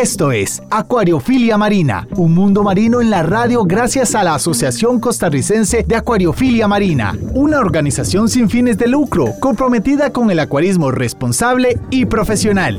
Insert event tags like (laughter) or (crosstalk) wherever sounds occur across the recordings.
Esto es Acuariofilia Marina, un mundo marino en la radio gracias a la Asociación Costarricense de Acuariofilia Marina, una organización sin fines de lucro comprometida con el acuarismo responsable y profesional.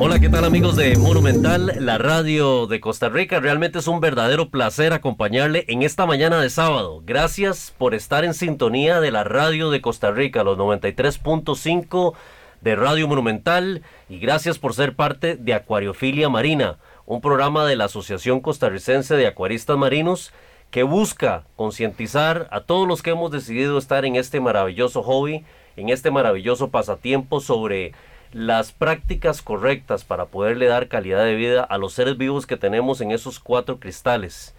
Hola, ¿qué tal amigos de Monumental, la radio de Costa Rica? Realmente es un verdadero placer acompañarle en esta mañana de sábado. Gracias por estar en sintonía de la radio de Costa Rica, los 93.5 de Radio Monumental y gracias por ser parte de Acuariofilia Marina, un programa de la Asociación Costarricense de Acuaristas Marinos que busca concientizar a todos los que hemos decidido estar en este maravilloso hobby, en este maravilloso pasatiempo sobre las prácticas correctas para poderle dar calidad de vida a los seres vivos que tenemos en esos cuatro cristales.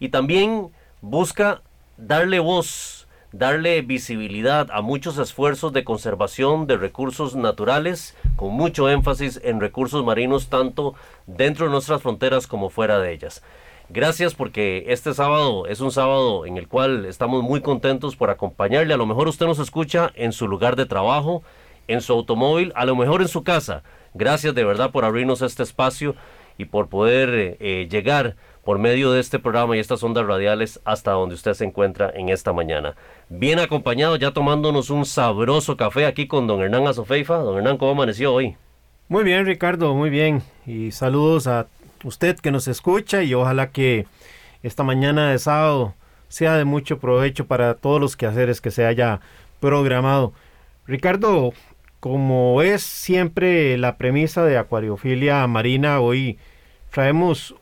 Y también busca darle voz darle visibilidad a muchos esfuerzos de conservación de recursos naturales, con mucho énfasis en recursos marinos, tanto dentro de nuestras fronteras como fuera de ellas. Gracias porque este sábado es un sábado en el cual estamos muy contentos por acompañarle. A lo mejor usted nos escucha en su lugar de trabajo, en su automóvil, a lo mejor en su casa. Gracias de verdad por abrirnos este espacio y por poder eh, llegar por medio de este programa y estas ondas radiales hasta donde usted se encuentra en esta mañana. Bien acompañado, ya tomándonos un sabroso café aquí con don Hernán Azofeifa. Don Hernán, ¿cómo amaneció hoy? Muy bien, Ricardo, muy bien. Y saludos a usted que nos escucha y ojalá que esta mañana de sábado sea de mucho provecho para todos los quehaceres que se haya programado. Ricardo, como es siempre la premisa de acuariofilia marina, hoy traemos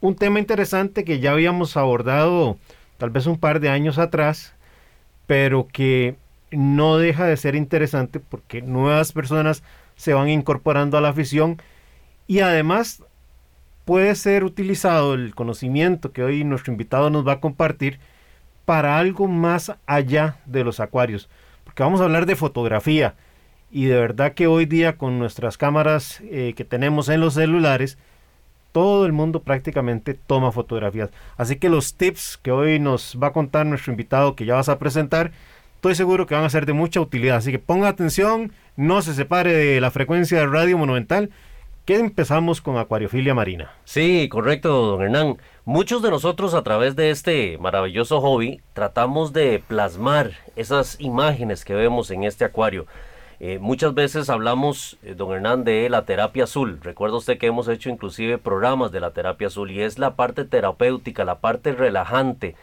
un tema interesante que ya habíamos abordado tal vez un par de años atrás, pero que no deja de ser interesante porque nuevas personas se van incorporando a la afición y además puede ser utilizado el conocimiento que hoy nuestro invitado nos va a compartir para algo más allá de los acuarios, porque vamos a hablar de fotografía y de verdad que hoy día con nuestras cámaras eh, que tenemos en los celulares, todo el mundo prácticamente toma fotografías. Así que los tips que hoy nos va a contar nuestro invitado que ya vas a presentar, estoy seguro que van a ser de mucha utilidad. Así que ponga atención, no se separe de la frecuencia de radio monumental, que empezamos con acuariofilia marina. Sí, correcto, don Hernán. Muchos de nosotros a través de este maravilloso hobby tratamos de plasmar esas imágenes que vemos en este acuario. Eh, muchas veces hablamos, eh, don Hernán, de la terapia azul. Recuerda usted que hemos hecho inclusive programas de la terapia azul y es la parte terapéutica, la parte relajante,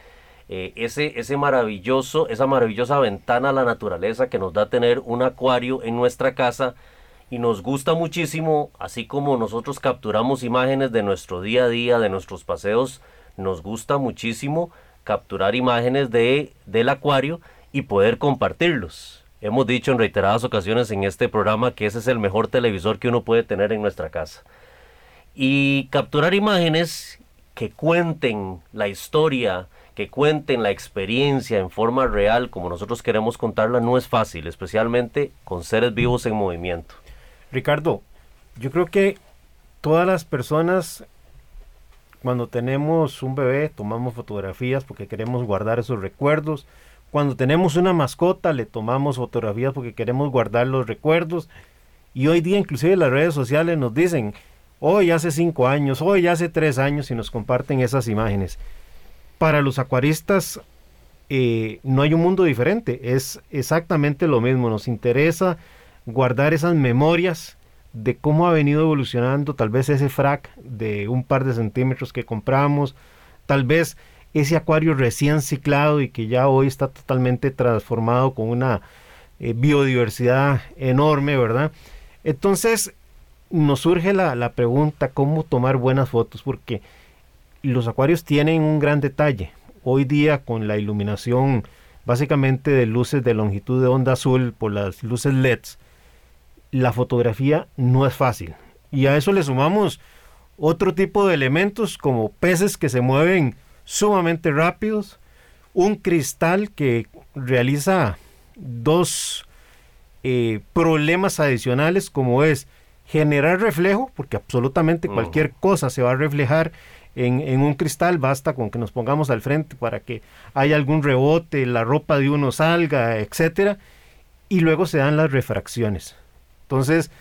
eh, ese, ese maravilloso, esa maravillosa ventana a la naturaleza que nos da tener un acuario en nuestra casa y nos gusta muchísimo, así como nosotros capturamos imágenes de nuestro día a día, de nuestros paseos, nos gusta muchísimo capturar imágenes de, del acuario y poder compartirlos. Hemos dicho en reiteradas ocasiones en este programa que ese es el mejor televisor que uno puede tener en nuestra casa. Y capturar imágenes que cuenten la historia, que cuenten la experiencia en forma real como nosotros queremos contarla no es fácil, especialmente con seres vivos en movimiento. Ricardo, yo creo que todas las personas cuando tenemos un bebé tomamos fotografías porque queremos guardar esos recuerdos, cuando tenemos una mascota le tomamos fotografías porque queremos guardar los recuerdos. Y hoy día inclusive las redes sociales nos dicen, hoy hace cinco años, hoy hace tres años y nos comparten esas imágenes. Para los acuaristas eh, no hay un mundo diferente, es exactamente lo mismo. Nos interesa guardar esas memorias de cómo ha venido evolucionando tal vez ese frac de un par de centímetros que compramos, tal vez ese acuario recién ciclado y que ya hoy está totalmente transformado con una eh, biodiversidad enorme, ¿verdad? Entonces nos surge la, la pregunta, ¿cómo tomar buenas fotos? Porque los acuarios tienen un gran detalle. Hoy día con la iluminación básicamente de luces de longitud de onda azul por las luces LEDs, la fotografía no es fácil. Y a eso le sumamos otro tipo de elementos como peces que se mueven sumamente rápidos, un cristal que realiza dos eh, problemas adicionales como es generar reflejo, porque absolutamente cualquier cosa se va a reflejar en, un cristal, basta con que nos pongamos al frente para que haya algún rebote, la ropa de uno salga, etcétera, y luego se dan las refracciones. Entonces,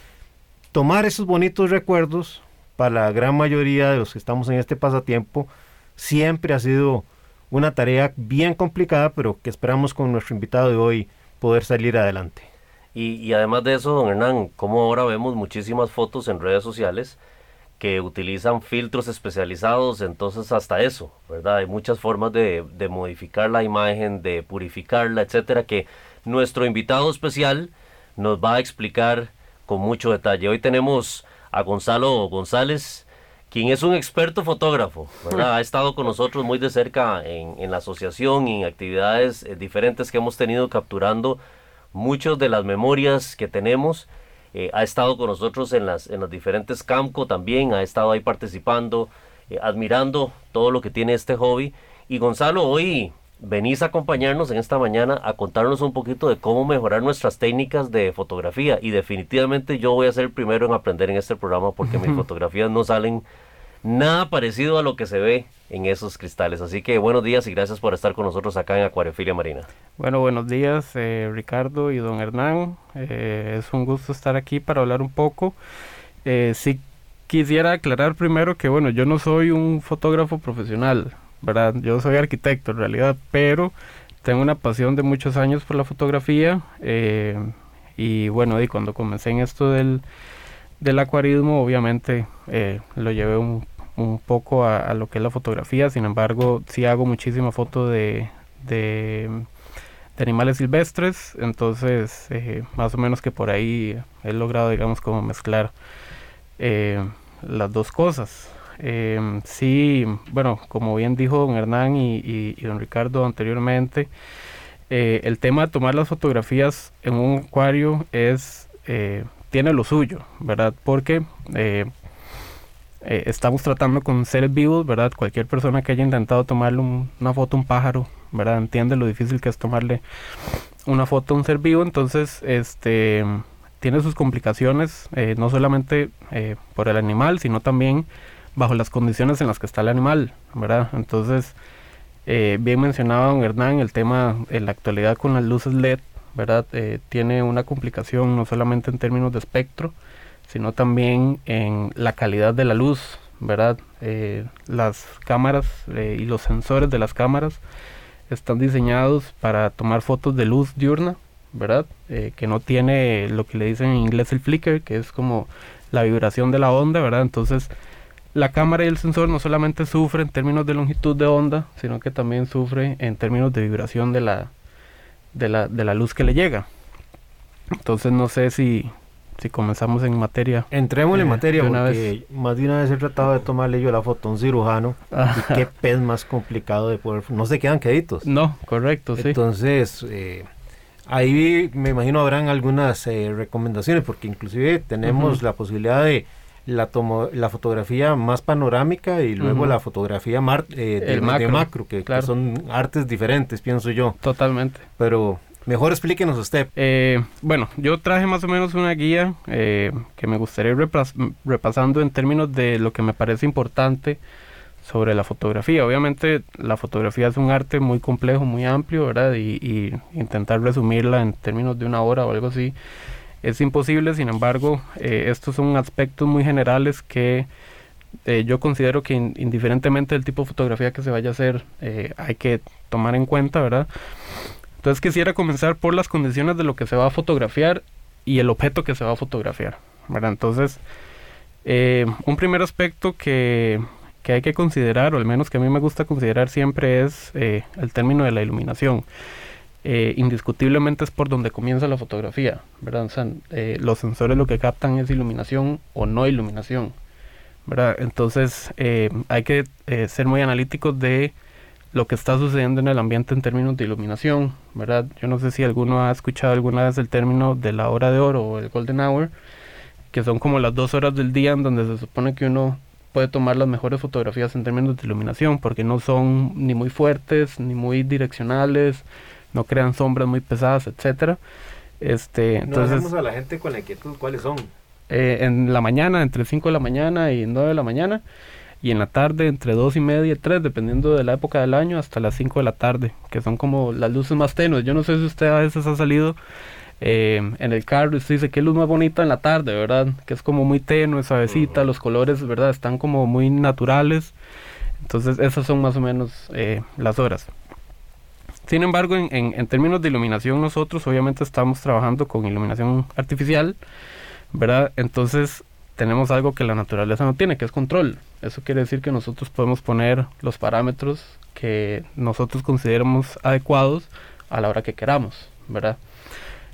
tomar esos bonitos recuerdos para la gran mayoría de los que estamos en este pasatiempo siempre ha sido una tarea bien complicada, pero que esperamos con nuestro invitado de hoy poder salir adelante. Y, además de eso, don Hernán, como ahora vemos muchísimas fotos en redes sociales, que utilizan filtros especializados, entonces hasta eso, ¿verdad? Hay muchas formas de, modificar la imagen, de purificarla, etcétera, que nuestro invitado especial nos va a explicar con mucho detalle. Hoy tenemos a Gonzalo González, quien es un experto fotógrafo, ¿verdad? Ha estado con nosotros muy de cerca en, en la asociación y en actividades eh, diferentes que hemos tenido capturando muchas de las memorias que tenemos eh, ha estado con nosotros en las, en los diferentes Camco también, ha estado ahí participando, eh, admirando todo lo que tiene este hobby. Y Gonzalo, hoy venís a acompañarnos en esta mañana a contarnos un poquito de cómo mejorar nuestras técnicas de fotografía. Y definitivamente yo voy a ser el primero en aprender en este programa porque mis (laughs) fotografías no salen nada parecido a lo que se ve en esos cristales. Así que buenos días y gracias por estar con nosotros acá en Acuariofilia Marina. Bueno, buenos días eh, Ricardo y don Hernán. Eh, es un gusto estar aquí para hablar un poco. Eh, sí quisiera aclarar primero que bueno, yo no soy un fotógrafo profesional, ¿verdad? Yo soy arquitecto en realidad, pero tengo una pasión de muchos años por la fotografía. y bueno, y cuando comencé en esto del, del acuarismo, obviamente lo llevé un un poco a, lo que es la fotografía, sin embargo, sí hago muchísima foto de, de, animales silvestres, entonces eh, más o menos que por ahí he logrado, digamos, como mezclar eh, las dos cosas. Eh, sí, bueno, como bien dijo don Hernán y, don Ricardo anteriormente, el tema de tomar las fotografías en un acuario es tiene lo suyo, ¿verdad? Porque eh, estamos tratando con seres vivos, ¿verdad? Cualquier persona que haya intentado tomarle una foto a un pájaro, ¿verdad? Entiende lo difícil que es tomarle una foto a un ser vivo, entonces, este, tiene sus complicaciones, eh, no solamente eh, por el animal, sino también bajo las condiciones en las que está el animal, ¿verdad? Entonces, bien mencionaba don Hernán, el tema en la actualidad con las luces LED, ¿verdad? tiene una complicación no solamente en términos de espectro, sino también en la calidad de la luz, ¿verdad? Eh, las cámaras eh, y los sensores de las cámaras están diseñados para tomar fotos de luz diurna, ¿verdad? Eh, que no tiene lo que le dicen en inglés el flicker, que es como la vibración de la onda, ¿verdad? Entonces, la cámara y el sensor no solamente sufren en términos de longitud de onda, sino que también sufre en términos de vibración de la, de la, de la luz que le llega. Entonces, no sé si, si comenzamos en materia. Entremos en eh, materia porque más de una vez he tratado de tomarle yo la foto a un cirujano y qué pez más complicado de poder... No se quedan queditos. No, correcto, sí. Entonces, eh, ahí me imagino habrán algunas eh, recomendaciones porque inclusive tenemos la posibilidad de la, tomo, la fotografía más panorámica y luego la fotografía de, macro, que, que, son artes diferentes, pienso yo. Totalmente. Pero Mejor explíquenos usted. Eh, bueno, yo traje más o menos una guía eh, que me gustaría ir repasando en términos de lo que me parece importante sobre la fotografía. Obviamente la fotografía es un arte muy complejo, muy amplio, ¿verdad? Y, intentar resumirla en términos de una hora o algo así es imposible. Sin embargo, eh, estos son aspectos muy generales que yo considero que indiferentemente del tipo de fotografía que se vaya a hacer, hay que tomar en cuenta, ¿verdad? Entonces quisiera comenzar por las condiciones de lo que se va a fotografiar y el objeto que se va a fotografiar. Entonces, eh, un primer aspecto que, hay que considerar, o al menos que a mí me gusta considerar siempre, es eh, el término de la iluminación. Eh, indiscutiblemente es por donde comienza la fotografía, los sensores lo que captan es iluminación o no iluminación. Entonces hay que ser muy analíticos de lo que está sucediendo en el ambiente en términos de iluminación, ¿verdad? Yo no sé si alguno ha escuchado alguna vez el término de la hora de oro o el golden hour, que son como las dos horas del día en donde se supone que uno puede tomar las mejores fotografías en términos de iluminación, porque no son ni muy fuertes, ni muy direccionales, no crean sombras muy pesadas, etcétera. Este, entonces, no a la gente con la inquietud, ¿cuáles son? Eh, en la mañana, entre 5 de la mañana y 9 de la mañana, y en la tarde entre 2 y media y 3, dependiendo de la época del año, hasta las 5 de la tarde, que son como las luces más tenues. Yo no sé si usted a veces ha salido eh, en el carro y usted dice que luz más bonita en la tarde, ¿verdad? Que es como muy tenue, suavecita, los colores, ¿verdad? Están como muy naturales. Entonces esas son más o menos eh, las horas. Sin embargo, en, en, términos de iluminación, nosotros obviamente estamos trabajando con iluminación artificial, ¿verdad? Entonces tenemos algo que la naturaleza no tiene, que es control. Eso quiere decir que nosotros podemos poner los parámetros que nosotros consideremos adecuados a la hora que queramos, ¿verdad?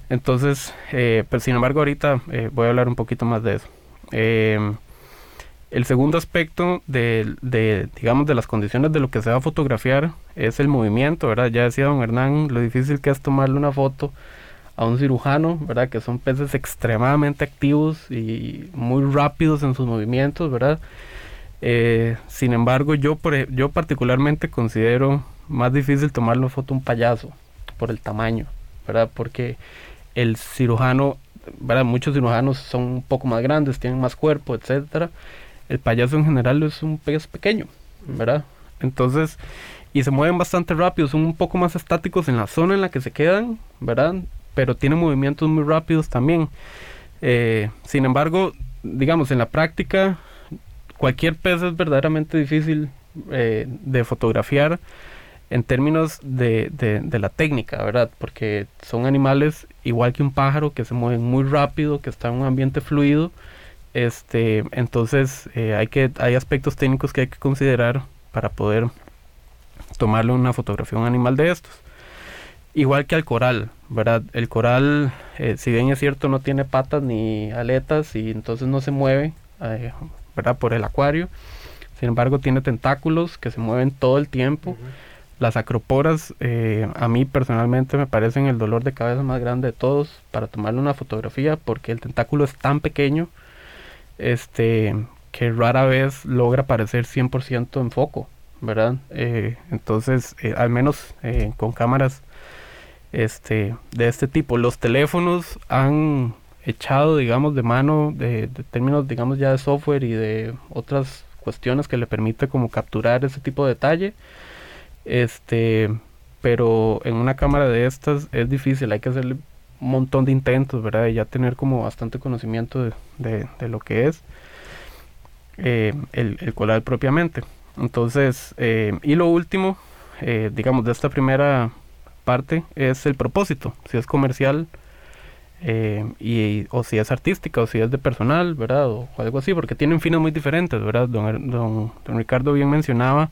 Entonces, eh, pero sin embargo ahorita eh, voy a hablar un poquito más de eso. Eh, el segundo aspecto de, de, digamos, de las condiciones de lo que se va a fotografiar es el movimiento, ¿verdad? Ya decía don Hernán lo difícil que es tomarle una foto a un cirujano, ¿verdad? Que son peces extremadamente activos y muy rápidos en sus movimientos, ¿verdad? Eh, sin embargo, yo, e, yo particularmente considero más difícil tomarle foto a un payaso por el tamaño, ¿verdad? Porque el cirujano, ¿verdad? Muchos cirujanos son un poco más grandes, tienen más cuerpo, etcétera el payaso en general es un pez pequeño, ¿verdad? Entonces, y se mueven bastante rápido, son un poco más estáticos en la zona en la que se quedan, ¿verdad? Pero tienen movimientos muy rápidos también. Eh, sin embargo, digamos, en la práctica, cualquier pez es verdaderamente difícil eh, de fotografiar en términos de, de, la técnica, ¿verdad? Porque son animales igual que un pájaro que se mueven muy rápido, que están en un ambiente fluido este, entonces eh, hay que hay aspectos técnicos que hay que considerar para poder tomarle una fotografía a un animal de estos. Igual que al coral, ¿verdad? El coral, eh, si bien es cierto, no tiene patas ni aletas y entonces no se mueve, eh, ¿verdad? Por el acuario. Sin embargo, tiene tentáculos que se mueven todo el tiempo. Las acroporas, a mí personalmente me parecen el dolor de cabeza más grande de todos para tomarle una fotografía porque el tentáculo es tan pequeño este, que rara vez logra aparecer 100% en foco, ¿verdad? Eh, entonces, eh, al menos eh, con cámaras este, de este tipo, los teléfonos han echado, digamos, de mano de, términos, digamos, ya de software y de otras cuestiones que le permite como capturar ese tipo de detalle. Este, pero en una cámara de estas es difícil, hay que hacerle un montón de intentos, ¿verdad? Y ya tener como bastante conocimiento de, lo que es eh, el, el, coral propiamente. Entonces, eh, y lo último, eh, digamos, de esta primera parte es el propósito, si es comercial y, o si es artística o si es de personal, ¿verdad? O, algo así, porque tienen fines muy diferentes, ¿verdad? Don, don, don Ricardo bien mencionaba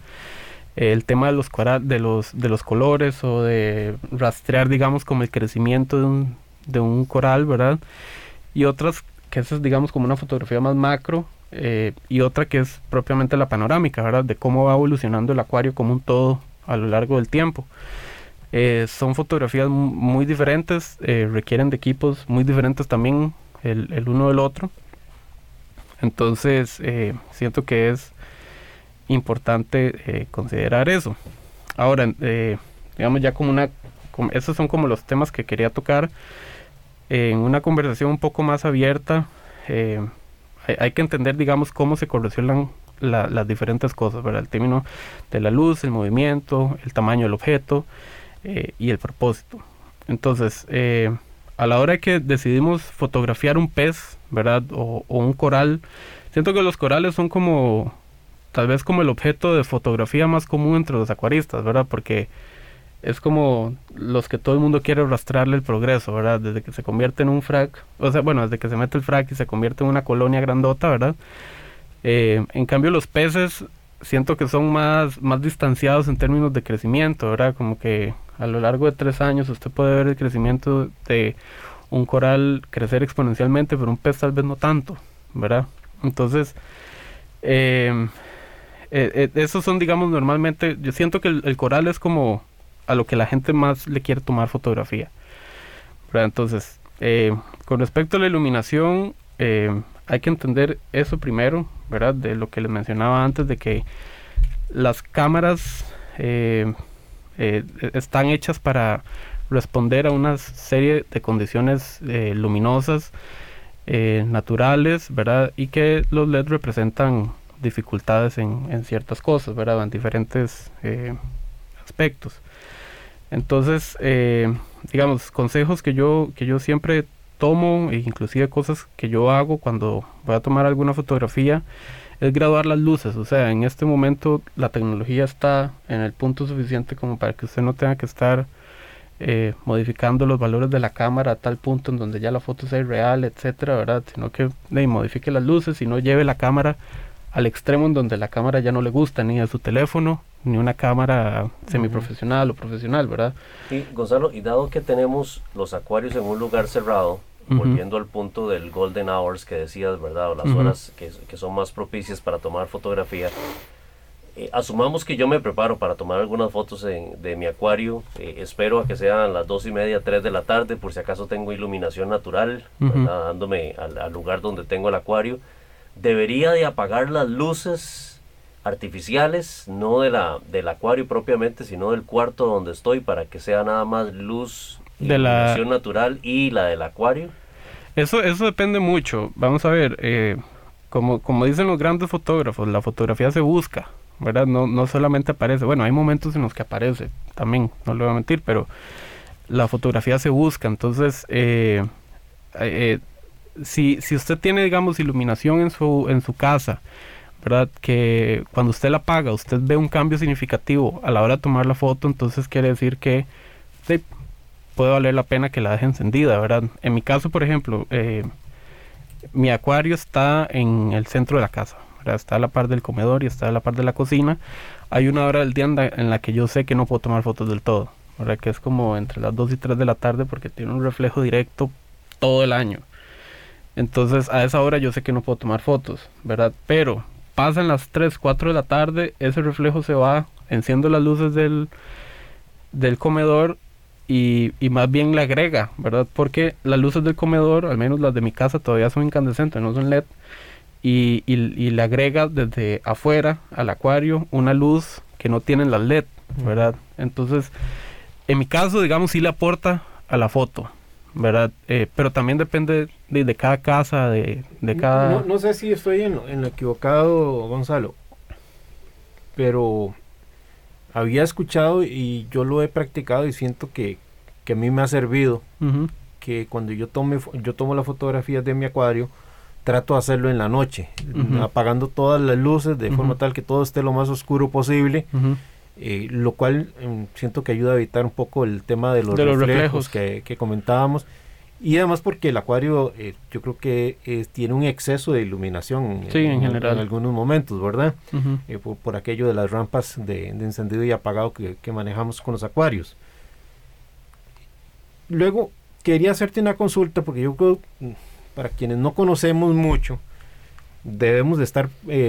el tema de los, de los, de los colores o de rastrear, digamos, como el crecimiento de un, de un coral, ¿verdad? Y otras que es, digamos, como una fotografía más macro eh, y otra que es propiamente la panorámica, ¿verdad? De cómo va evolucionando el acuario como un todo a lo largo del tiempo. Eh, son fotografías muy diferentes, eh, requieren de equipos muy diferentes también el, uno del otro. Entonces, siento que es importante eh, considerar eso. Ahora, eh, digamos ya como una, esos son como los temas que quería tocar en una conversación un poco más abierta. Eh, hay, que entender, digamos, cómo se correlacionan las diferentes cosas, ¿verdad? El término de la luz, el movimiento, el tamaño del objeto y el propósito. Entonces, a la hora que decidimos fotografiar un pez, ¿verdad? O, o un coral, siento que los corales son como tal vez como el objeto de fotografía más común entre los acuaristas, ¿verdad? Porque es como los que todo el mundo quiere arrastrarle el progreso, ¿verdad? Desde que se convierte en un frac, o sea, bueno, desde que se mete el frac y se convierte en una colonia grandota, ¿verdad? Eh, en cambio los peces siento que son más, más distanciados en términos de crecimiento, ¿verdad? Como que a lo largo de tres años usted puede ver el crecimiento de un coral crecer exponencialmente, pero un pez tal vez no tanto, ¿verdad? Entonces, eh, eh, eh, esos son, digamos, normalmente, yo siento que el, coral es como a lo que la gente más le quiere tomar fotografía. Entonces, eh, con respecto a la iluminación, hay que entender eso primero, ¿verdad? De lo que les mencionaba antes, de que las cámaras están hechas para responder a una serie de condiciones eh, luminosas eh, naturales, ¿verdad? Y que los LED representan dificultades en, en ciertas cosas, ¿verdad? En diferentes eh, aspectos. Entonces, eh, digamos, consejos que yo, que yo siempre tomo, e inclusive cosas que yo hago cuando voy a tomar alguna fotografía, es graduar las luces. O sea, en este momento la tecnología está en el punto suficiente como para que usted no tenga que estar eh, modificando los valores de la cámara a tal punto en donde ya la foto sea irreal, etcétera, ¿verdad? Sino que eh, modifique las luces y no lleve la cámara al extremo en donde la cámara ya no le gusta ni a su teléfono ni una cámara semiprofesional o profesional, ¿verdad? Y Gonzalo, y dado que tenemos los acuarios en un lugar cerrado, Ujú. volviendo al punto del golden hours que decías, ¿verdad? O las Ujú. horas que, que son más propicias para tomar fotografía. Eh, asumamos que yo me preparo para tomar algunas fotos en- de mi acuario. eh, espero a que sean las dos y media, tres de la tarde, por si acaso tengo iluminación natural, Ujú. ¿verdad? dándome al, al lugar donde tengo el acuario. Debería de apagar las luces artificiales, no de la, del acuario propiamente, sino del cuarto donde estoy, para que sea nada más luz, De la- iluminación natural y la del acuario. Eso, eso depende mucho. Vamos a ver, eh, como, como dicen los grandes fotógrafos, la fotografía se busca, ¿verdad? No, no solamente aparece. Bueno, hay momentos en los que aparece, también, no le voy a mentir, pero la fotografía se busca. Entonces, eh, eh, si, si usted tiene, digamos, iluminación en su, en su casa, ¿verdad? Que cuando usted la apaga, usted ve un cambio significativo a la hora de tomar la foto, entonces quiere decir que puede valer la pena que la deje encendida, ¿verdad? En mi caso, por ejemplo, eh, mi acuario está en el centro de la casa, ¿verdad? Está a la par del comedor y está a la par de la cocina. Hay una hora del día en la, que yo sé que no puedo tomar fotos del todo, ¿verdad? Que es como entre las 2 y 3 de la tarde porque tiene un reflejo directo todo el año. Entonces a esa hora yo sé que no puedo tomar fotos, ¿verdad? Pero pasan las 3, 4 de la tarde, ese reflejo se va, enciendo las luces del, del comedor y, y más bien le agrega, ¿verdad? Porque las luces del comedor, al menos las de mi casa, todavía son incandescentes, no son LED. Y, y, y le agrega desde afuera al acuario una luz que no tienen las LED, ¿verdad? Entonces, en mi caso, digamos, sí le aporta a la foto, ¿verdad? Eh, pero también depende de, de cada casa, de, de cada... No, no sé si estoy en, en lo equivocado, Gonzalo, pero había escuchado y yo lo he practicado y siento que, que a mí me ha servido que cuando yo tome yo tomo las fotografías de mi acuario trato de hacerlo en la noche apagando todas las luces de forma tal que todo esté lo más oscuro posible eh, lo cual em, siento que ayuda a evitar un poco el tema de los, De los reflejos, reflejos. Que, que comentábamos y además porque el acuario eh, yo creo que eh, tiene un exceso de iluminación Sí, en general. en algunos momentos verdad. Eh, por, por aquello de las rampas de, de encendido y apagado que, que manejamos con los acuarios. Luego, quería hacerte una consulta porque yo creo, mm, para quienes no conocemos mucho, debemos de estar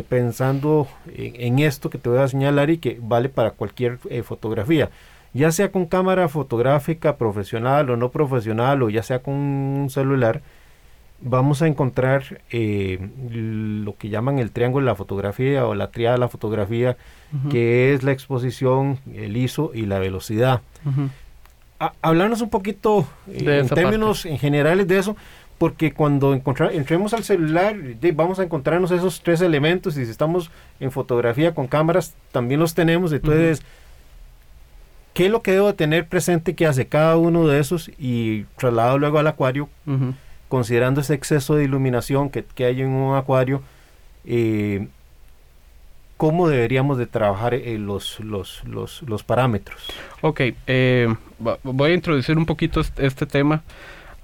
pensando en, en esto que te voy a señalar y que vale para cualquier fotografía, ya sea con cámara fotográfica profesional o no profesional o ya sea con un celular, vamos a encontrar eh, lo que llaman el triángulo de la fotografía o la triada de la fotografía, que es la exposición, el ISO y la velocidad. A- hablarnos un poquito eh, en términos en generales de eso, porque cuando entremos al celular vamos a encontrarnos esos tres elementos y si estamos en fotografía con cámaras también los tenemos, entonces ¿qué es lo que debo de tener presente que hace cada uno de esos y trasladado luego al acuario considerando ese exceso de iluminación que, que hay en un acuario, eh, ¿cómo deberíamos de trabajar eh, los, los, los, los parámetros? Ok, eh, voy a introducir un poquito este, este tema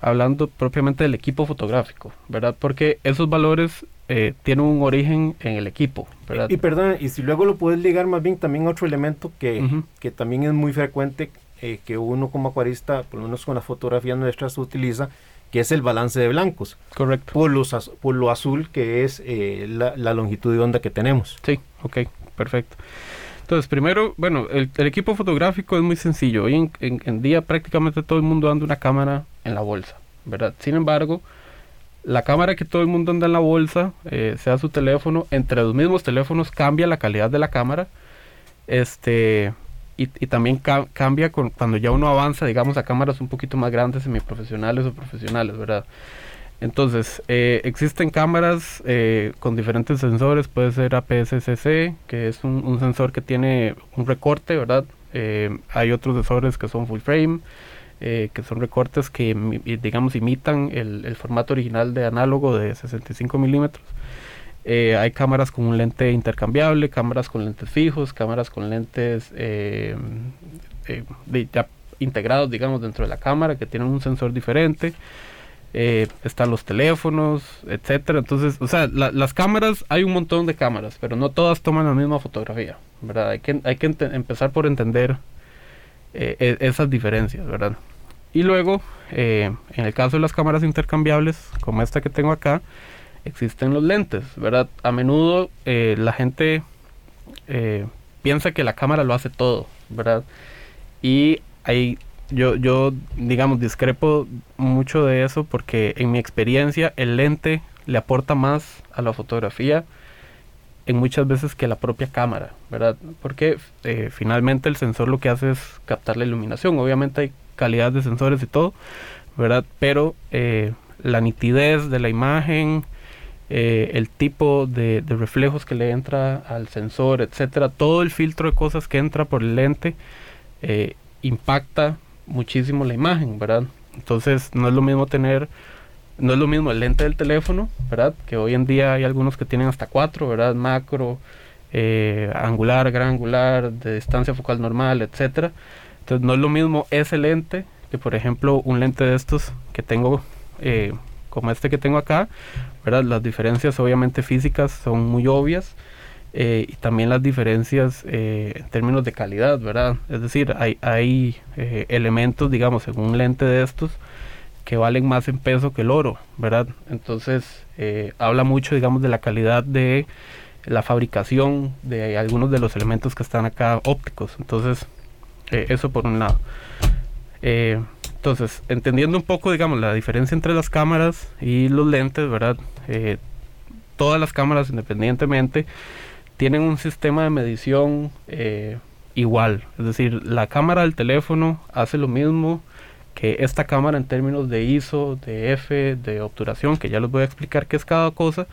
hablando propiamente del equipo fotográfico, ¿verdad? Porque esos valores eh, tienen un origen en el equipo, ¿verdad? Y perdón, y si luego lo puedes ligar más bien también a otro elemento que, que también es muy frecuente, eh, que uno como acuarista, por lo menos con las fotografías nuestras, utiliza, que es el balance de blancos, Correcto. por, los az- por lo azul que es eh, la, la longitud de onda que tenemos. Sí, ok, perfecto. Entonces, primero, bueno, el, el equipo fotográfico es muy sencillo. Hoy en, en- en día prácticamente todo el mundo anda una cámara en la bolsa, ¿verdad? Sin embargo, la cámara que todo el mundo anda en la bolsa, eh, sea su teléfono, entre los mismos teléfonos cambia la calidad de la cámara. Este, y, también cambia con, cuando ya uno avanza, digamos, a cámaras un poquito más grandes, semiprofesionales o profesionales, ¿verdad? Entonces, eh, existen cámaras eh, con diferentes sensores, puede ser APS-C, que es un, sensor que tiene un recorte, ¿verdad? Eh, hay otros sensores que son full frame, que son recortes que, digamos, imitan el, formato original de análogo de 65 milímetros. hay cámaras con un lente intercambiable, cámaras con lentes fijos, cámaras con lentes ya integrados, digamos, dentro de la cámara que tienen un sensor diferente. Eh, están los teléfonos, etcétera. Entonces, o sea, las cámaras, hay un montón de cámaras, pero no todas toman la misma fotografía, ¿verdad? Hay que, hay que empezar por entender eh, e-, esas diferencias, ¿verdad? Y luego, eh, en el caso de las cámaras intercambiables, como esta que tengo acá, existen los lentes, ¿verdad? A menudo la gente piensa que la cámara lo hace todo, ¿verdad? Y hay yo, yo, digamos, discrepo mucho de eso porque en mi experiencia el lente le aporta más a la fotografía en muchas veces que la propia cámara, ¿verdad? Porque eh, finalmente el sensor lo que hace es captar la iluminación. Obviamente hay calidad de sensores y todo, ¿verdad? Pero eh, la nitidez de la imagen, eh, el tipo de, de, reflejos que le entra al sensor, etcétera, todo el filtro de cosas que entra por el lente impacta muchísimo la imagen, ¿verdad? Entonces no es lo mismo tener, no es lo mismo el lente del teléfono, ¿verdad? Que hoy en día hay algunos que tienen hasta cuatro, ¿verdad? Macro, eh, angular, gran angular, de distancia focal normal, etcétera. Entonces no es lo mismo ese lente que por ejemplo un lente de estos que tengo eh, como este que tengo acá, ¿verdad? Las diferencias obviamente físicas son muy obvias eh, y también las diferencias en términos de calidad, ¿verdad? Es decir, hay, hay elementos, digamos, en un lente de estos que valen más en peso que el oro, ¿verdad? Entonces, habla mucho, digamos, de la calidad de la fabricación de algunos de los elementos que están acá ópticos. Entonces, eso por un lado. entonces, entendiendo un poco, digamos, la diferencia entre las cámaras y los lentes, ¿verdad? todas las cámaras independientemente tienen un sistema de medición eh, igual. Es decir, la cámara del teléfono hace lo mismo que esta cámara en términos de ISO, de F, de obturación, que ya les voy a explicar qué es cada cosa.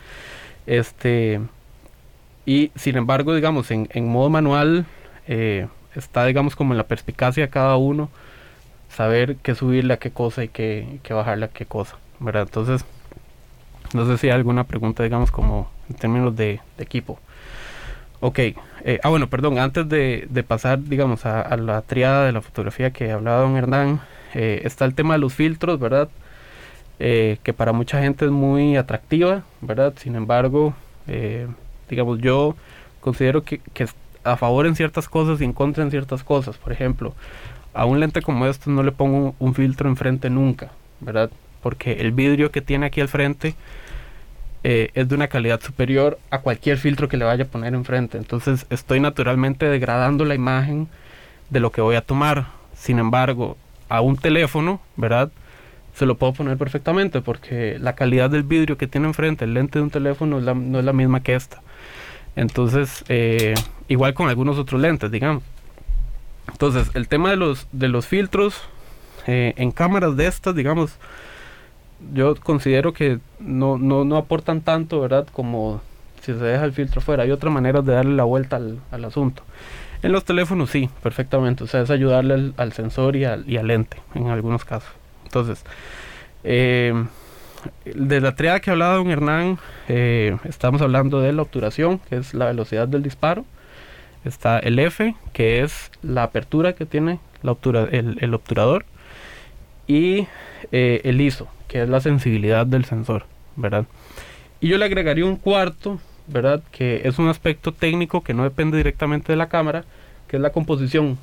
Este, y sin embargo, digamos, en, modo manual eh, está, digamos, como en la perspicacia de cada uno, saber qué subirle a qué cosa y qué, qué bajarle a qué cosa, ¿verdad? Entonces, no sé si hay alguna pregunta, digamos, como en términos de equipo. Ok, eh, ah bueno, perdón, antes de, pasar, digamos, a, la triada de la fotografía que hablaba don Hernán, eh, está el tema de los filtros, ¿verdad? Eh, que para mucha gente es muy atractiva, ¿verdad? Sin embargo, digamos, yo considero que, a favor en ciertas cosas y en contra en ciertas cosas. Por ejemplo, a un lente como este no le pongo un filtro enfrente nunca, ¿verdad? Porque el vidrio que tiene aquí al frente eh, es de una calidad superior a cualquier filtro que le vaya a poner enfrente. Entonces estoy naturalmente degradando la imagen de lo que voy a tomar. Sin embargo, a un teléfono, ¿verdad? Se lo puedo poner perfectamente porque la calidad del vidrio que tiene enfrente, el lente de un teléfono, no es la misma que esta. Entonces, eh, igual con algunos otros lentes, digamos. Entonces, el tema de los, de los filtros eh, en cámaras de estas, digamos, yo considero que no, no, no aportan tanto, ¿verdad? Como si se deja el filtro fuera. Hay otras maneras de darle la vuelta al, al asunto. En los teléfonos sí, perfectamente. O sea, es ayudarle al, sensor y al, y al, lente en algunos casos. Entonces, eh, de la triada que hablaba don Hernán, eh, estamos hablando de la obturación, que es la velocidad del disparo. Está el F, que es la apertura que tiene la obtura, el, el obturador. Y eh, el ISO, que es la sensibilidad del sensor, ¿verdad? Y yo le agregaría un cuarto, ¿verdad? Que es un aspecto técnico que no depende directamente de la cámara, que es la composición,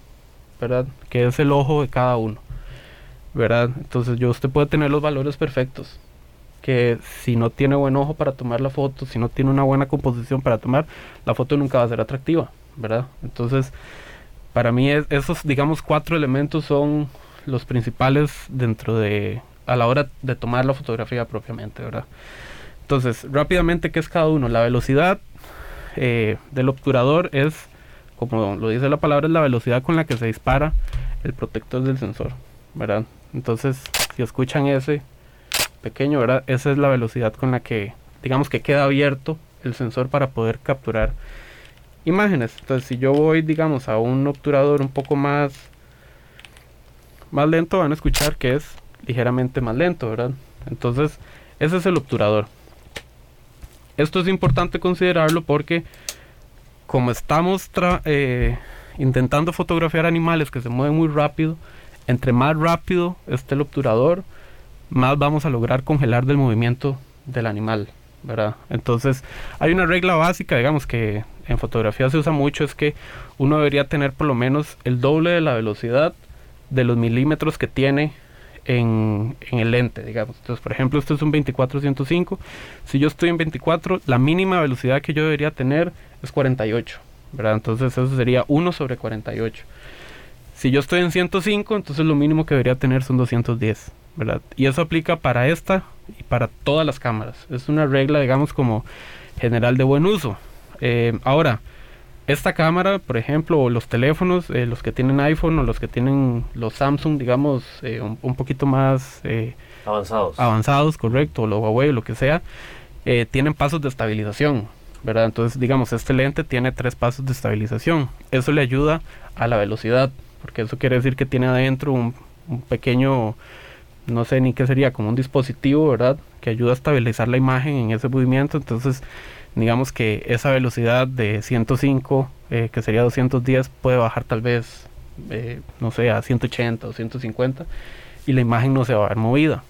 ¿verdad? Que es el ojo de cada uno, ¿verdad? Entonces yo usted puede tener los valores perfectos, que si no tiene buen ojo para tomar la foto, si no tiene una buena composición para tomar, la foto nunca va a ser atractiva, ¿verdad? Entonces, para mí esos, digamos, cuatro elementos son los principales dentro de a la hora de tomar la fotografía propiamente, ¿verdad? Entonces, rápidamente, ¿qué es cada uno? La velocidad eh, del obturador es como lo dice la palabra, es la velocidad con la que se dispara el protector del sensor, ¿verdad? Entonces, si escuchan ese pequeño, ¿verdad? Esa es la velocidad con la que, digamos que queda abierto el sensor para poder capturar imágenes. Entonces, si yo voy, digamos, a un obturador un poco más, más lento, van a escuchar que es ligeramente más lento, ¿verdad? Entonces, ese es el obturador. Esto es importante considerarlo porque como estamos eh, intentando fotografiar animales que se mueven muy rápido, entre más rápido esté el obturador, más vamos a lograr congelar del movimiento del animal, ¿verdad? Entonces, hay una regla básica, digamos que en fotografía se usa mucho, es que uno debería tener por lo menos el doble de la velocidad de los milímetros que tiene en, el lente, digamos. Entonces, por ejemplo, esto es un 24-105. Si yo estoy en 24, la mínima velocidad que yo debería tener es 48, ¿verdad? Entonces, eso sería 1 sobre 48. Si yo estoy en 105, entonces lo mínimo que debería tener son 210, ¿verdad? Y eso aplica para esta y para todas las cámaras. Es una regla, digamos, como general de buen uso. Eh, ahora, esta cámara, por ejemplo, o los teléfonos, eh, los que tienen iPhone o los que tienen los Samsung, digamos, eh, un, poquito más eh, avanzados. Avanzados, correcto, o los Huawei, lo que sea, tienen pasos de estabilización, ¿verdad? Entonces, digamos, este lente tiene tres pasos de estabilización. Eso le ayuda a la velocidad, porque eso quiere decir que tiene adentro un, un pequeño, no sé ni qué sería, como un dispositivo, ¿verdad? Que ayuda a estabilizar la imagen en ese movimiento. Entonces, digamos que esa velocidad de 105, eh, que sería 210, puede bajar tal vez, eh, no sé, a 180 o 150 y la imagen no se va a ver movida.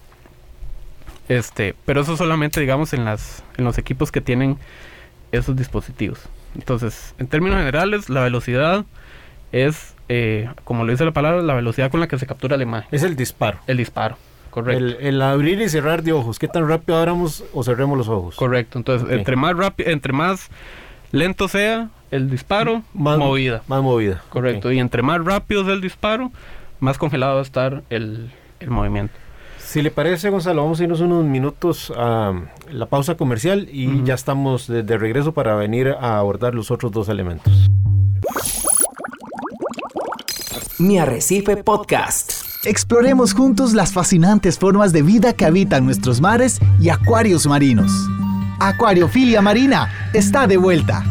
Este, pero eso solamente, digamos, en, las, en los equipos que tienen esos dispositivos. Entonces, en términos generales, la velocidad es, eh, como lo dice la palabra, la velocidad con la que se captura la imagen. Es el disparo. El disparo. Correcto. El, abrir y cerrar de ojos, ¿qué tan rápido abramos o cerremos los ojos? Correcto, entonces entre más rápido, entre más lento sea el disparo, más movida. Más movida. Correcto, y entre más rápido sea el disparo, más congelado va a estar el, movimiento. Si le parece, Gonzalo, vamos a irnos unos minutos a la pausa comercial y ya estamos de, de regreso para venir a abordar los otros dos elementos. Mi Arrecife Podcast. Exploremos juntos las fascinantes formas de vida que habitan nuestros mares y acuarios marinos. Acuariofilia Marina está de vuelta.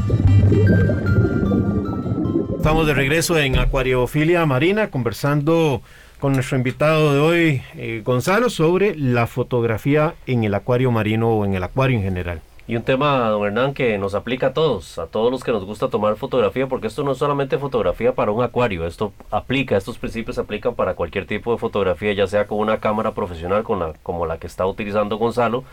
Estamos de regreso en Acuariofilia Marina conversando con nuestro invitado de hoy, eh, Gonzalo, sobre la fotografía en el acuario marino o en el acuario en general. Y un tema, don Hernán, que nos aplica a todos, a todos los que nos gusta tomar fotografía, porque esto no es solamente fotografía para un acuario, esto aplica, estos principios aplican para cualquier tipo de fotografía, ya sea con una cámara profesional con la, como la que está utilizando Gonzalo,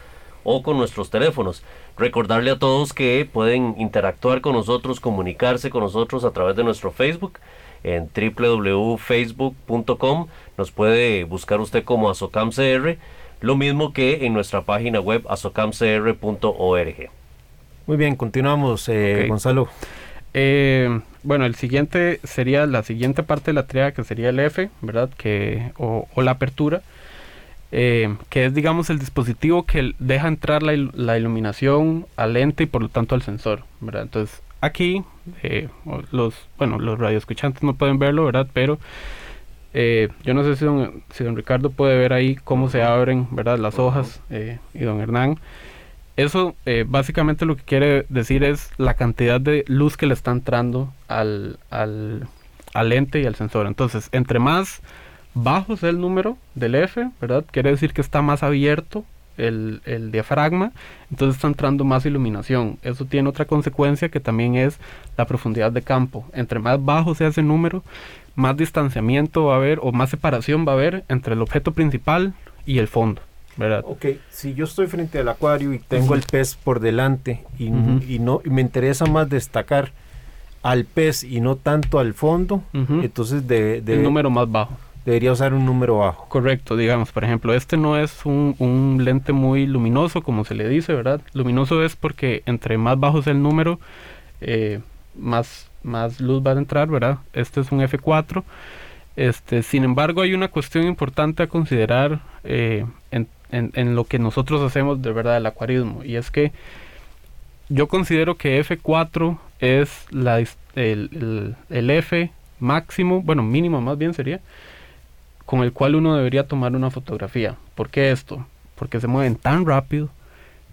o con nuestros teléfonos. Recordarle a todos que pueden interactuar con nosotros, comunicarse con nosotros a través de nuestro Facebook en www.facebook.com. Nos puede buscar usted como ASOCAMCR lo mismo que en nuestra página web azocamcr.org. Muy bien, continuamos, eh, Gonzalo. Eh, bueno, el siguiente sería la siguiente parte de la triada que sería el F, ¿verdad? Que, o, la apertura, eh, que es, digamos, el dispositivo que deja entrar la, la, iluminación al lente y por lo tanto al sensor, ¿verdad? Entonces, aquí, los, bueno, los radioescuchantes no pueden verlo, ¿verdad? Pero eh, yo no sé si don, si don, Ricardo puede ver ahí cómo se abren ¿verdad? las hojas eh, y don Hernán. Eso eh, básicamente lo que quiere decir es la cantidad de luz que le está entrando al, al, al lente y al sensor. Entonces, entre más bajo sea el número del F, ¿verdad? Quiere decir que está más abierto el, el, diafragma, entonces está entrando más iluminación. Eso tiene otra consecuencia que también es la profundidad de campo. Entre más bajo sea ese número, más distanciamiento va a haber o más separación va a haber entre el objeto principal y el fondo. ¿verdad? Ok, si yo estoy frente al acuario y tengo el pez por delante y, no me interesa más destacar al pez y no tanto al fondo, entonces de, el número más bajo. Debería usar un número bajo. Correcto, digamos, por ejemplo, este no es un, un lente muy luminoso, como se le dice, ¿verdad? Luminoso es porque entre más bajo sea el número, eh, más más luz va a entrar, ¿verdad? Este es un F4. Este, sin embargo, hay una cuestión importante a considerar eh, en, lo que nosotros hacemos de verdad el acuarismo, y es que yo considero que F4 es el, F máximo, bueno, mínimo más bien sería, con el cual uno debería tomar una fotografía. ¿Por qué esto? Porque se mueven tan rápido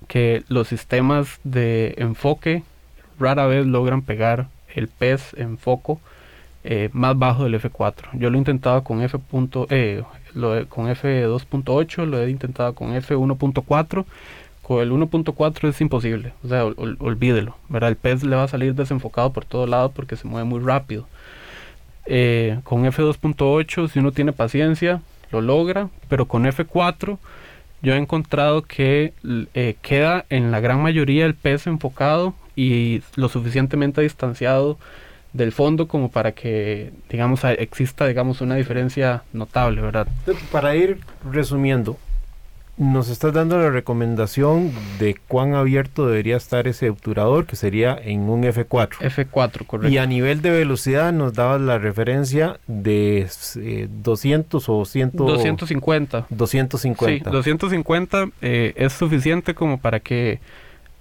que los sistemas de enfoque rara vez logran pegar el pez en foco eh, más bajo del F4. Yo lo he intentado con F. Eh, lo con F2.8, lo he intentado con F1.4. Con el 1.4 es imposible, o sea, olvídelo, ¿verdad? El pez le va a salir desenfocado por todo lado porque se mueve muy rápido. Eh, con F2.8, si uno tiene paciencia, lo logra, pero con F4 yo he encontrado que queda en la gran mayoría el pez enfocado y lo suficientemente distanciado del fondo como para que digamos exista digamos una diferencia notable verdad para ir resumiendo nos estás dando la recomendación de cuán abierto debería estar ese obturador que sería en un F4 F4 correcto. Y a nivel de velocidad nos dabas la referencia de 200 eh, o 100 250 250 sí 250 eh, es suficiente como para que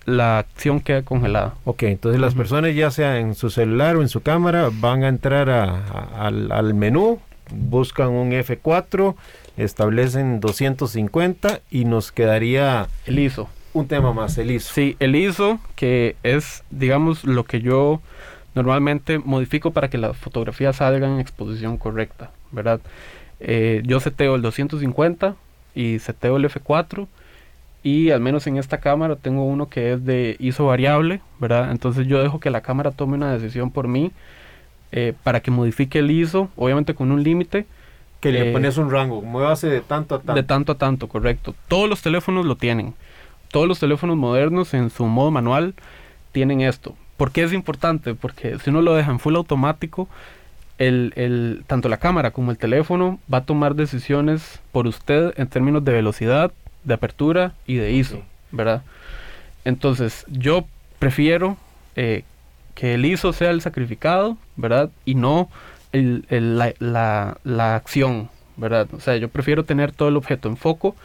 la acción queda congelada. Ok, entonces las personas ya sea en su celular o en su cámara van a entrar al, menú, buscan un F4, establecen 250 y nos quedaría... El ISO. Un tema más, el ISO. Sí, el ISO que es, digamos, lo que yo normalmente modifico para que las fotografías salgan en exposición correcta, ¿verdad? Eh, yo seteo el 250 y seteo el F4 y al menos en esta cámara tengo uno que es de ISO variable, ¿verdad? Entonces yo dejo que la cámara tome una decisión por mí eh, para que modifique el ISO, obviamente con un límite. Que le eh, pones un rango, muévase de tanto a tanto. De tanto a tanto, correcto. Todos los teléfonos lo tienen. Todos los teléfonos modernos en su modo manual tienen esto. ¿Por qué es importante? Porque si uno lo deja en full automático, el, el, tanto la cámara como el teléfono va a tomar decisiones por usted en términos de velocidad, de apertura y de ISO, ¿verdad? Entonces, yo prefiero eh, que el ISO sea el sacrificado, ¿verdad? Y no el, la, la, acción, ¿verdad? O sea, yo prefiero tener todo el objeto en foco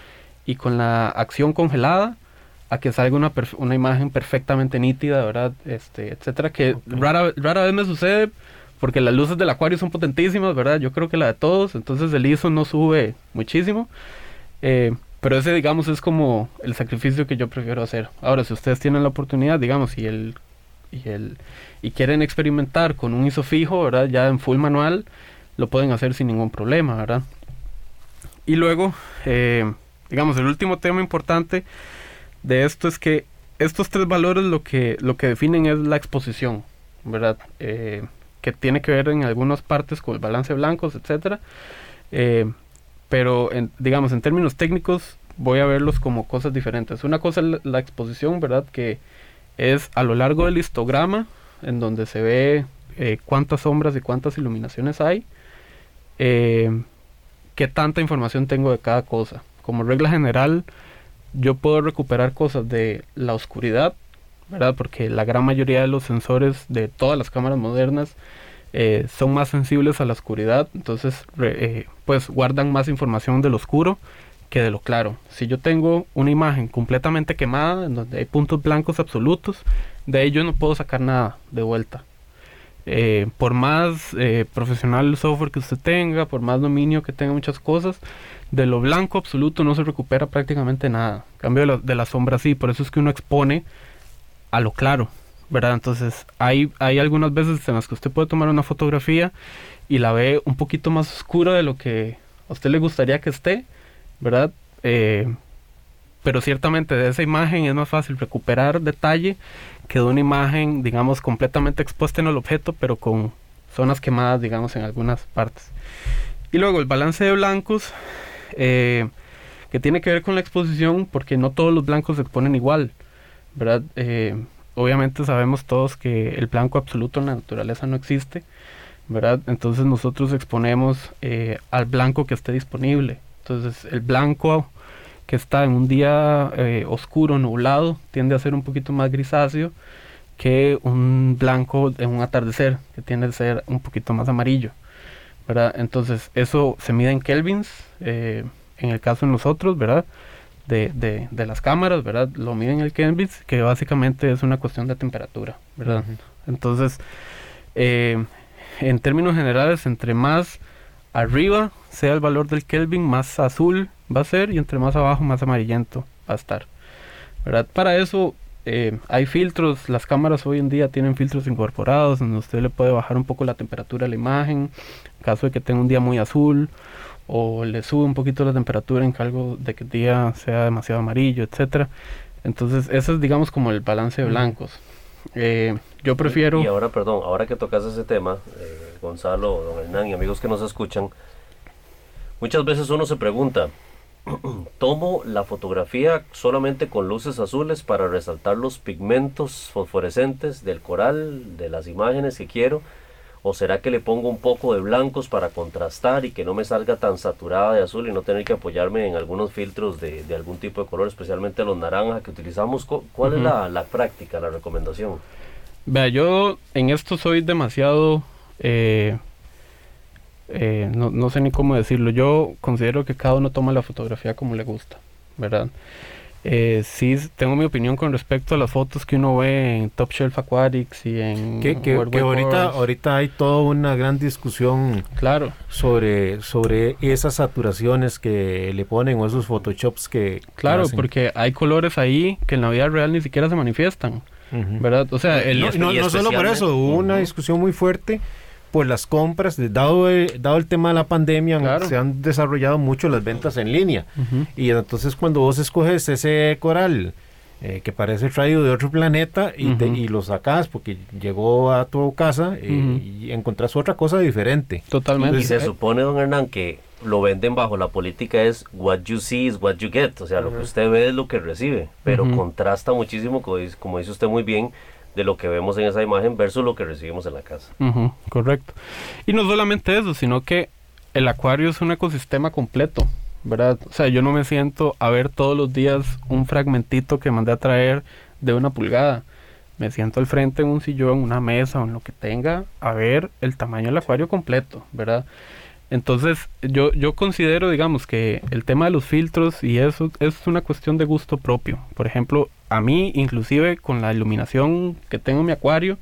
y con la acción congelada a que salga una, una imagen perfectamente nítida, ¿verdad? Este, etcétera, que rara, rara vez me sucede porque las luces del acuario son potentísimas, ¿verdad? Yo creo que la de todos, entonces el ISO no sube muchísimo. Eh, pero ese, digamos, es como el sacrificio que yo prefiero hacer. Ahora, si ustedes tienen la oportunidad, digamos, y el y el y quieren experimentar con un ISO fijo, ¿verdad? Ya en full manual, lo pueden hacer sin ningún problema, ¿verdad? Y luego, eh, digamos, el último tema importante de esto es que estos tres valores lo que lo que definen es la exposición, ¿verdad? Eh, que tiene que ver en algunas partes con el balance de blancos, etcétera. Eh, pero digamos en términos técnicos voy a verlos como cosas diferentes. Una cosa es la, exposición, ¿verdad? Que es a lo largo del histograma, en donde se ve eh, cuántas sombras y cuántas iluminaciones hay, eh, qué tanta información tengo de cada cosa. Como regla general, yo puedo recuperar cosas de la oscuridad, ¿verdad? Porque la gran mayoría de los sensores de todas las cámaras modernas eh, son más sensibles a la oscuridad, entonces eh, pues guardan más información del oscuro que de lo claro. Si yo tengo una imagen completamente quemada, en donde hay puntos blancos absolutos, de ello no puedo sacar nada de vuelta. Eh, por más profesional el software que usted tenga, por más dominio que tenga muchas cosas, de lo blanco absoluto no se recupera prácticamente nada. cambio la, de la sombra sí, por eso es que uno expone a lo claro. ¿Verdad? Entonces hay, hay algunas veces en las que usted puede tomar una fotografía y la ve un poquito más oscura de lo que a usted le gustaría que esté, ¿verdad? Eh, pero ciertamente de esa imagen es más fácil recuperar detalle que de una imagen, digamos, completamente expuesta en el objeto, pero con zonas quemadas, digamos, en algunas partes. Y luego el balance de blancos, eh, que tiene que ver con la exposición, porque no todos los blancos se exponen igual, ¿verdad? Eh, obviamente sabemos todos que el blanco absoluto en la naturaleza no existe, ¿verdad? Entonces nosotros exponemos eh, al blanco que esté disponible. Entonces el blanco que está en un día eh, oscuro, nublado, tiende a ser un poquito más grisáceo que un blanco en un atardecer, que tiende a ser un poquito más amarillo, ¿verdad? Entonces eso se mide en kelvins, eh, en el caso de nosotros, ¿verdad? De, de, las cámaras, ¿verdad? Lo miden el Kelvin, que básicamente es una cuestión de temperatura, ¿verdad? Entonces, eh, en términos generales, entre más arriba sea el valor del Kelvin, más azul va a ser y entre más abajo, más amarillento va a estar. ¿verdad? Para eso eh, hay filtros, las cámaras hoy en día tienen filtros incorporados donde usted le puede bajar un poco la temperatura a la imagen, en caso de que tenga un día muy azul, o le sube un poquito la temperatura en caso de que el día sea demasiado amarillo, etcétera. Entonces, eso es, digamos, como el balance de blancos. Eh, yo prefiero... Y, ahora, perdón, ahora que tocas ese tema, eh, Gonzalo, don Hernán y amigos que nos escuchan, muchas veces uno se pregunta, (clears throat) tomo la fotografía solamente con luces azules para resaltar los pigmentos fosforescentes del coral, de las imágenes que quiero, ¿O será que le pongo un poco de blancos para contrastar y que no me salga tan saturada de azul y no tener que apoyarme en algunos filtros de, algún tipo de color, especialmente los naranjas que utilizamos? ¿Cuál es la, práctica, la recomendación? Vea, yo en esto soy demasiado... Eh, eh, no, no sé ni cómo decirlo. Yo considero que cada uno toma la fotografía como le gusta, ¿verdad? Eh, sí, tengo mi opinión con respecto a las fotos que uno ve en Top Shelf Aquatics y en que, que, ahorita ahorita hay toda una gran discusión claro. sobre sobre esas saturaciones que le ponen o esos photoshops que claro porque hay colores ahí que en la vida real ni siquiera se manifiestan verdad o sea el, no, no solo por eso hubo una discusión muy fuerte pues las compras, dado el, dado el tema de la pandemia, se han desarrollado mucho las ventas en línea. Y entonces cuando vos escoges ese coral eh, que parece traído de otro planeta y, y, lo sacas porque llegó a tu casa eh, y encontrás otra cosa diferente. Totalmente. Y se supone, don Hernán, que lo venden bajo la política es what you see is what you get, o sea, lo que usted ve es lo que recibe, pero contrasta muchísimo, como dice usted muy bien, de lo que vemos en esa imagen versus lo que recibimos en la casa. correcto. Y no solamente eso, sino que el acuario es un ecosistema completo, ¿verdad? O sea, yo no me siento a ver todos los días un fragmentito que mandé a traer de una pulgada. Me siento al frente en un sillón, una mesa o en lo que tenga a ver el tamaño del acuario completo, ¿verdad? Entonces, yo, yo considero, digamos, que el tema de los filtros y eso es una cuestión de gusto propio. Por ejemplo, a mí, inclusive con la iluminación que tengo en mi acuario,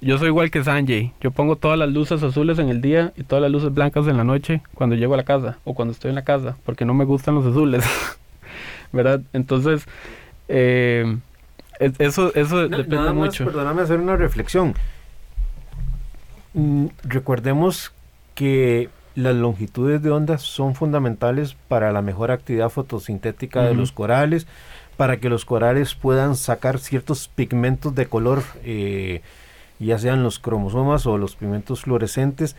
yo soy igual que Sanjay. Yo pongo todas las luces azules en el día y todas las luces blancas en la noche cuando llego a la casa o cuando estoy en la casa, porque no me gustan los azules. (laughs) ¿Verdad? Entonces, eh, eso, eso depende mucho. Perdóname hacer una reflexión. Mm, recordemos que las longitudes de onda son fundamentales para la mejor actividad fotosintética de los corales, para que los corales puedan sacar ciertos pigmentos de color, eh, ya sean los cromosomas o los pigmentos fluorescentes,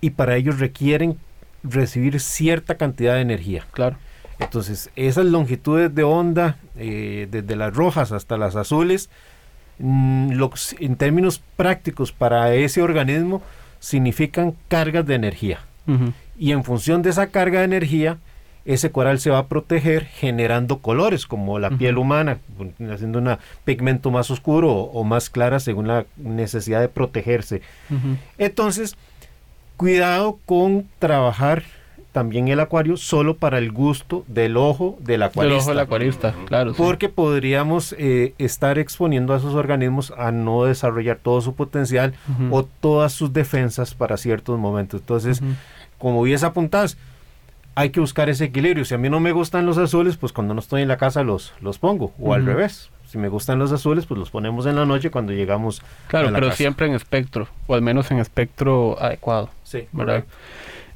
y para ellos requieren recibir cierta cantidad de energía. Claro. Entonces, esas longitudes de onda, eh, desde las rojas hasta las azules, mm, en términos prácticos para ese organismo, significan cargas de energía. Y en función de esa carga de energía, ese coral se va a proteger generando colores como la piel humana, haciendo un pigmento más oscuro o, más clara según la necesidad de protegerse. Entonces, cuidado con trabajar también el acuario solo para el gusto del ojo del acuarista. Del ojo del acuarista, claro. Porque podríamos eh, estar exponiendo a esos organismos a no desarrollar todo su potencial o todas sus defensas para ciertos momentos. Entonces, como bien apuntás, hay que buscar ese equilibrio. Si a mí no me gustan los azules, pues cuando no estoy en la casa los, los pongo. O al revés. Si me gustan los azules, pues los ponemos en la noche cuando llegamos claro, pero siempre en espectro, o al menos en espectro adecuado. Sí, ¿verdad?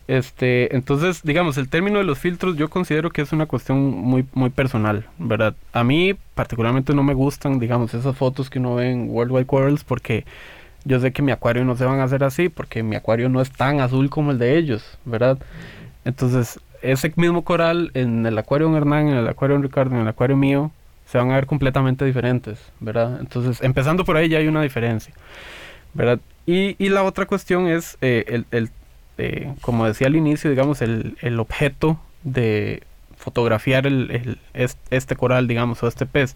Este, entonces, digamos, el término de los filtros yo considero que es una cuestión muy, muy personal, ¿verdad? A mí particularmente no me gustan, digamos, esas fotos que uno ve en World Wide Corals porque yo sé que mi acuario no se van a hacer así porque mi acuario no es tan azul como el de ellos, ¿verdad? Entonces, ese mismo coral en el acuario de Hernán, en el acuario de Ricardo, en el acuario mío, se van a ver completamente diferentes, ¿verdad? Entonces, empezando por ahí ya hay una diferencia, ¿verdad? Y, y la otra cuestión es eh, el, el eh, como decía al inicio, digamos, el, el objeto de fotografiar el, este coral, digamos, o este pez.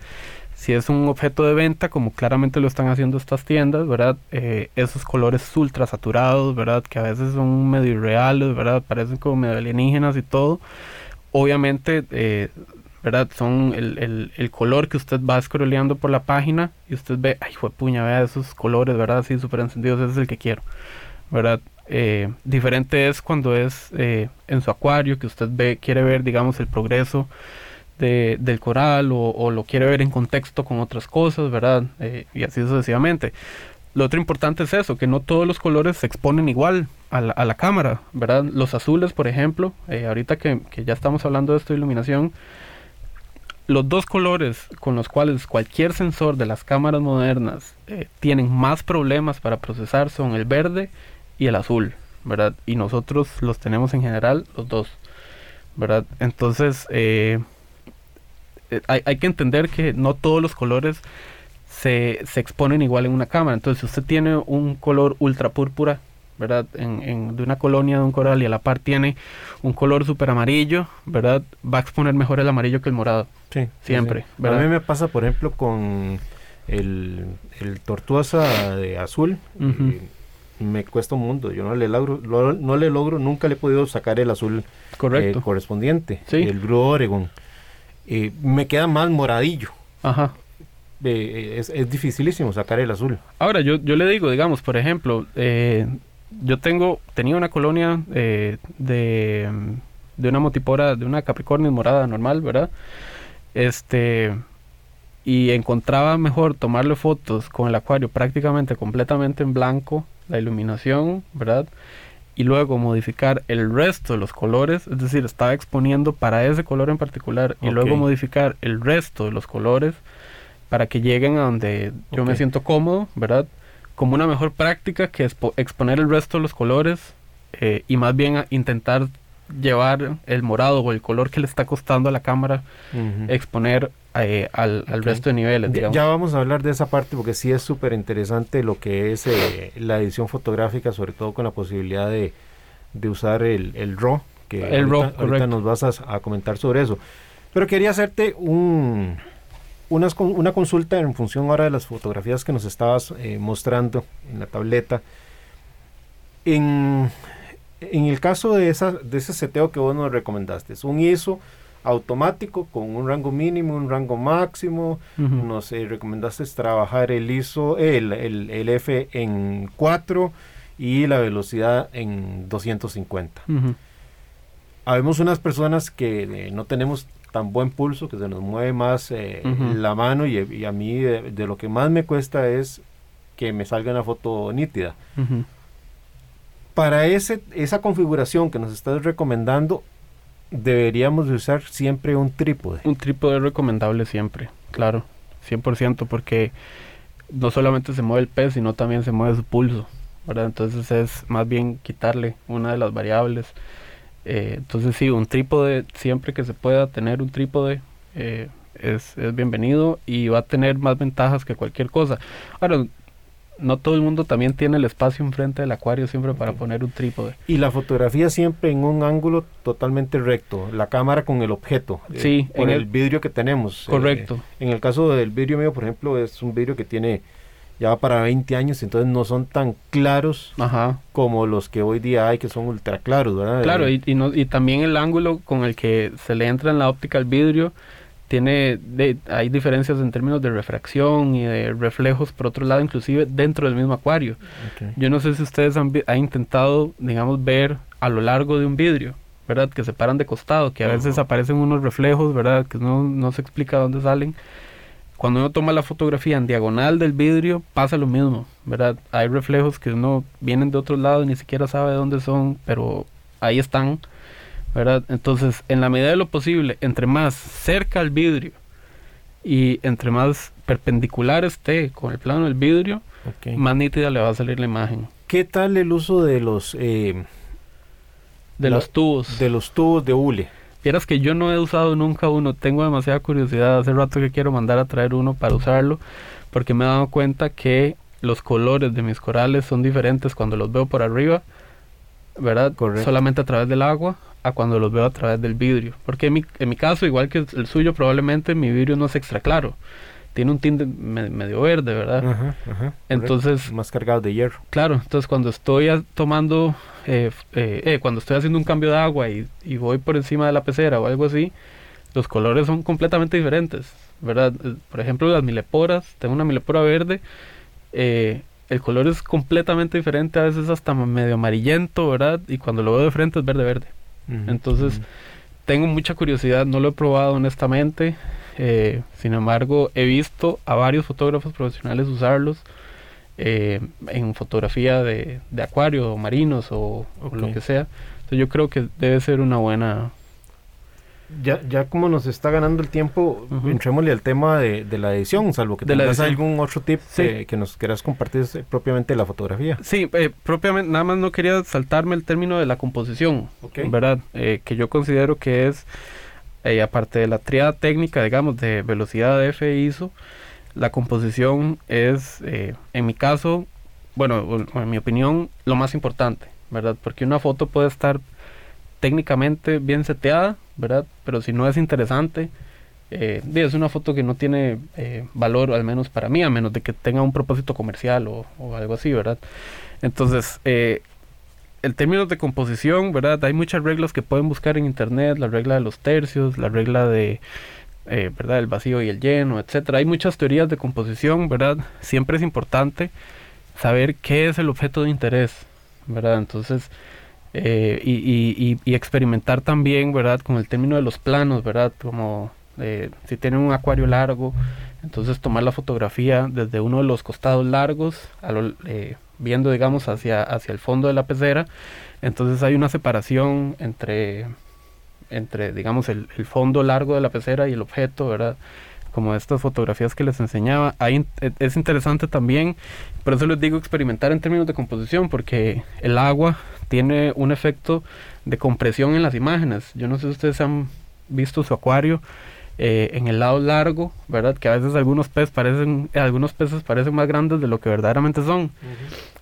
Si es un objeto de venta, como claramente lo están haciendo estas tiendas, ¿verdad? Eh, esos colores ultra saturados, ¿verdad? Que a veces son medio irreales, ¿verdad? Parecen como medio alienígenas y todo. Obviamente, eh, ¿verdad? Son el, el, el color que usted va scrolleando por la página y usted ve, ay, fue puña, vea esos colores, ¿verdad? Así súper encendidos, ese es el que quiero, ¿verdad? Eh, diferente es cuando es eh, en su acuario, que usted ve, quiere ver, digamos, el progreso de, del coral o, o, lo quiere ver en contexto con otras cosas, ¿verdad? Eh, y así sucesivamente. Lo otro importante es eso, que no todos los colores se exponen igual a la, a la cámara, ¿verdad? Los azules, por ejemplo, eh, ahorita que, que, ya estamos hablando de esto de iluminación, los dos colores con los cuales cualquier sensor de las cámaras modernas eh, tienen más problemas para procesar son el verde y el azul, ¿verdad? Y nosotros los tenemos en general los dos, ¿verdad? Entonces, eh, hay, hay, que entender que no todos los colores se, se, exponen igual en una cámara. Entonces, si usted tiene un color ultra púrpura, ¿verdad? En, en, de una colonia de un coral y a la par tiene un color súper amarillo, ¿verdad? Va a exponer mejor el amarillo que el morado. Sí. Siempre. Sí. A mí me pasa, por ejemplo, con el, el tortuosa de azul. Uh -huh. me cuesta un mundo. Yo no le logro, lo, no le logro, nunca le he podido sacar el azul Correcto. Eh, correspondiente. Sí. El Blue Oregon. Eh, me queda más moradillo. Ajá. Eh, es, es, dificilísimo sacar el azul. Ahora, yo, yo le digo, digamos, por ejemplo, eh, yo tengo, tenía una colonia de, de una motipora, de una Capricornio morada normal, ¿verdad? Este, y encontraba mejor tomarle fotos con el acuario prácticamente completamente en blanco, la iluminación, ¿verdad? Y luego modificar el resto de los colores, es decir, estaba exponiendo para ese color en particular okay. y luego modificar el resto de los colores para que lleguen a donde yo okay. me siento cómodo, ¿verdad? Como una mejor práctica que expo exponer el resto de los colores eh, y más bien intentar llevar el morado o el color que le está costando a la cámara, uh -huh. exponer eh, al, al okay. resto de niveles. Digamos. Ya vamos a hablar de esa parte porque sí es súper interesante lo que es eh, la edición fotográfica, sobre todo con la posibilidad de, de usar el, el RAW, que el ahorita, RAW, ahorita nos vas a, a comentar sobre eso. Pero quería hacerte un, una, una, consulta en función ahora de las fotografías que nos estabas eh, mostrando en la tableta. En, en el caso de, esa, de ese seteo que vos nos recomendaste, es un ISO automático con un rango mínimo, un rango máximo. Uh -huh. Nos eh, recomendaste trabajar el ISO, el, el, el, F en 4 y la velocidad en 250. Uh -huh. Habemos unas personas que eh, no tenemos tan buen pulso, que se nos mueve más eh, uh -huh. la mano y, y a mí de, de, lo que más me cuesta es que me salga una foto nítida. Para ese, esa configuración que nos estás recomendando, deberíamos de usar siempre un trípode. Un trípode es recomendable siempre, claro, 100%, porque no solamente se mueve el pez, sino también se mueve su pulso, ¿verdad? Entonces es más bien quitarle una de las variables. Eh, entonces sí, un trípode, siempre que se pueda tener un trípode, eh, es, es bienvenido y va a tener más ventajas que cualquier cosa. Ahora, no todo el mundo también tiene el espacio enfrente del acuario siempre para poner un trípode. Y la fotografía siempre en un ángulo totalmente recto, la cámara con el objeto, sí, eh, con el, el, vidrio que tenemos. Correcto. Eh, en el caso del vidrio mío, por ejemplo, es un vidrio que tiene ya va para 20 años, entonces no son tan claros Ajá. como los que hoy día hay, que son ultra claros, ¿verdad? Claro, y, y, no, y también el ángulo con el que se le entra en la óptica al vidrio tiene de, hay diferencias en términos de refracción y de reflejos por otro lado inclusive dentro del mismo acuario. Okay. yo no sé si ustedes han, han, intentado digamos ver a lo largo de un vidrio verdad que se paran de costado que a uh -huh. veces aparecen unos reflejos verdad que no, no se explica dónde salen. Cuando uno toma la fotografía en diagonal del vidrio pasa lo mismo verdad hay reflejos que uno vienen de otro lado y ni siquiera sabe de dónde son pero ahí están ¿verdad? Entonces, en la medida de lo posible, entre más cerca al vidrio y entre más perpendicular esté con el plano del vidrio, okay. más nítida le va a salir la imagen. ¿Qué tal el uso de los eh, de la, los tubos? De los tubos de hule. Vieras que yo no he usado nunca uno, tengo demasiada curiosidad, hace rato que quiero mandar a traer uno para usarlo, porque me he dado cuenta que los colores de mis corales son diferentes cuando los veo por arriba, ¿verdad? Correcto. Solamente a través del agua a cuando los veo a través del vidrio. Porque en mi, en mi caso, igual que el suyo, probablemente mi vidrio no es extra claro. Tiene un tinte me, medio verde, ¿verdad? Ajá, ajá, entonces... Más cargado de hierro. Claro, entonces cuando estoy tomando, eh, eh, eh, cuando estoy haciendo un cambio de agua y, y, voy por encima de la pecera o algo así, los colores son completamente diferentes, ¿verdad? Eh, por ejemplo, las mileporas, tengo una milepora verde, eh, el color es completamente diferente, a veces hasta medio amarillento, ¿verdad? Y cuando lo veo de frente es Entonces, tengo mucha curiosidad, no lo he probado honestamente, eh, sin embargo, he visto a varios fotógrafos profesionales usarlos eh, en fotografía de, acuario o marinos o, lo que sea. Entonces yo creo que debe ser una buena... Ya, ya como nos está ganando el tiempo, entrémosle al tema de, la edición, salvo que tengas algún otro tip que nos quieras compartir propiamente de la fotografía. Sí, eh, propiamente, nada más no quería saltarme el término de la composición, ¿verdad? que yo considero que es y aparte de la triada técnica, digamos, de velocidad de F ISO, la composición es, eh, en mi caso, bueno, en mi opinión, lo más importante, ¿verdad? Porque una foto puede estar técnicamente bien seteada, ¿verdad? Pero si no es interesante, eh, es una foto que no tiene eh, valor, al menos para mí, a menos de que tenga un propósito comercial o, o algo así, ¿verdad? Entonces, eh, el término de composición, ¿verdad? Hay muchas reglas que pueden buscar en internet, la regla de los tercios, la regla de, eh, ¿verdad? El vacío y el lleno, etcétera. Hay muchas teorías de composición, ¿verdad? Siempre es importante saber qué es el objeto de interés, ¿verdad? Entonces, eh, y, y, experimentar también, ¿verdad? Con el término de los planos, ¿verdad? Como eh, si tienen un acuario largo, entonces tomar la fotografía desde uno de los costados largos, a lo, viendo, digamos, hacia, hacia el fondo de la pecera. Entonces hay una separación entre, entre digamos, el, fondo largo de la pecera y el objeto, ¿verdad? Como estas fotografías que les enseñaba. Ahí e, es interesante también, por eso les digo experimentar en términos de composición, porque el agua tiene un efecto de compresión en las imágenes. Yo no sé si ustedes han visto su acuario eh, en el lado largo, ¿verdad? Que a veces algunos peces parecen, algunos peces parecen más grandes de lo que verdaderamente son.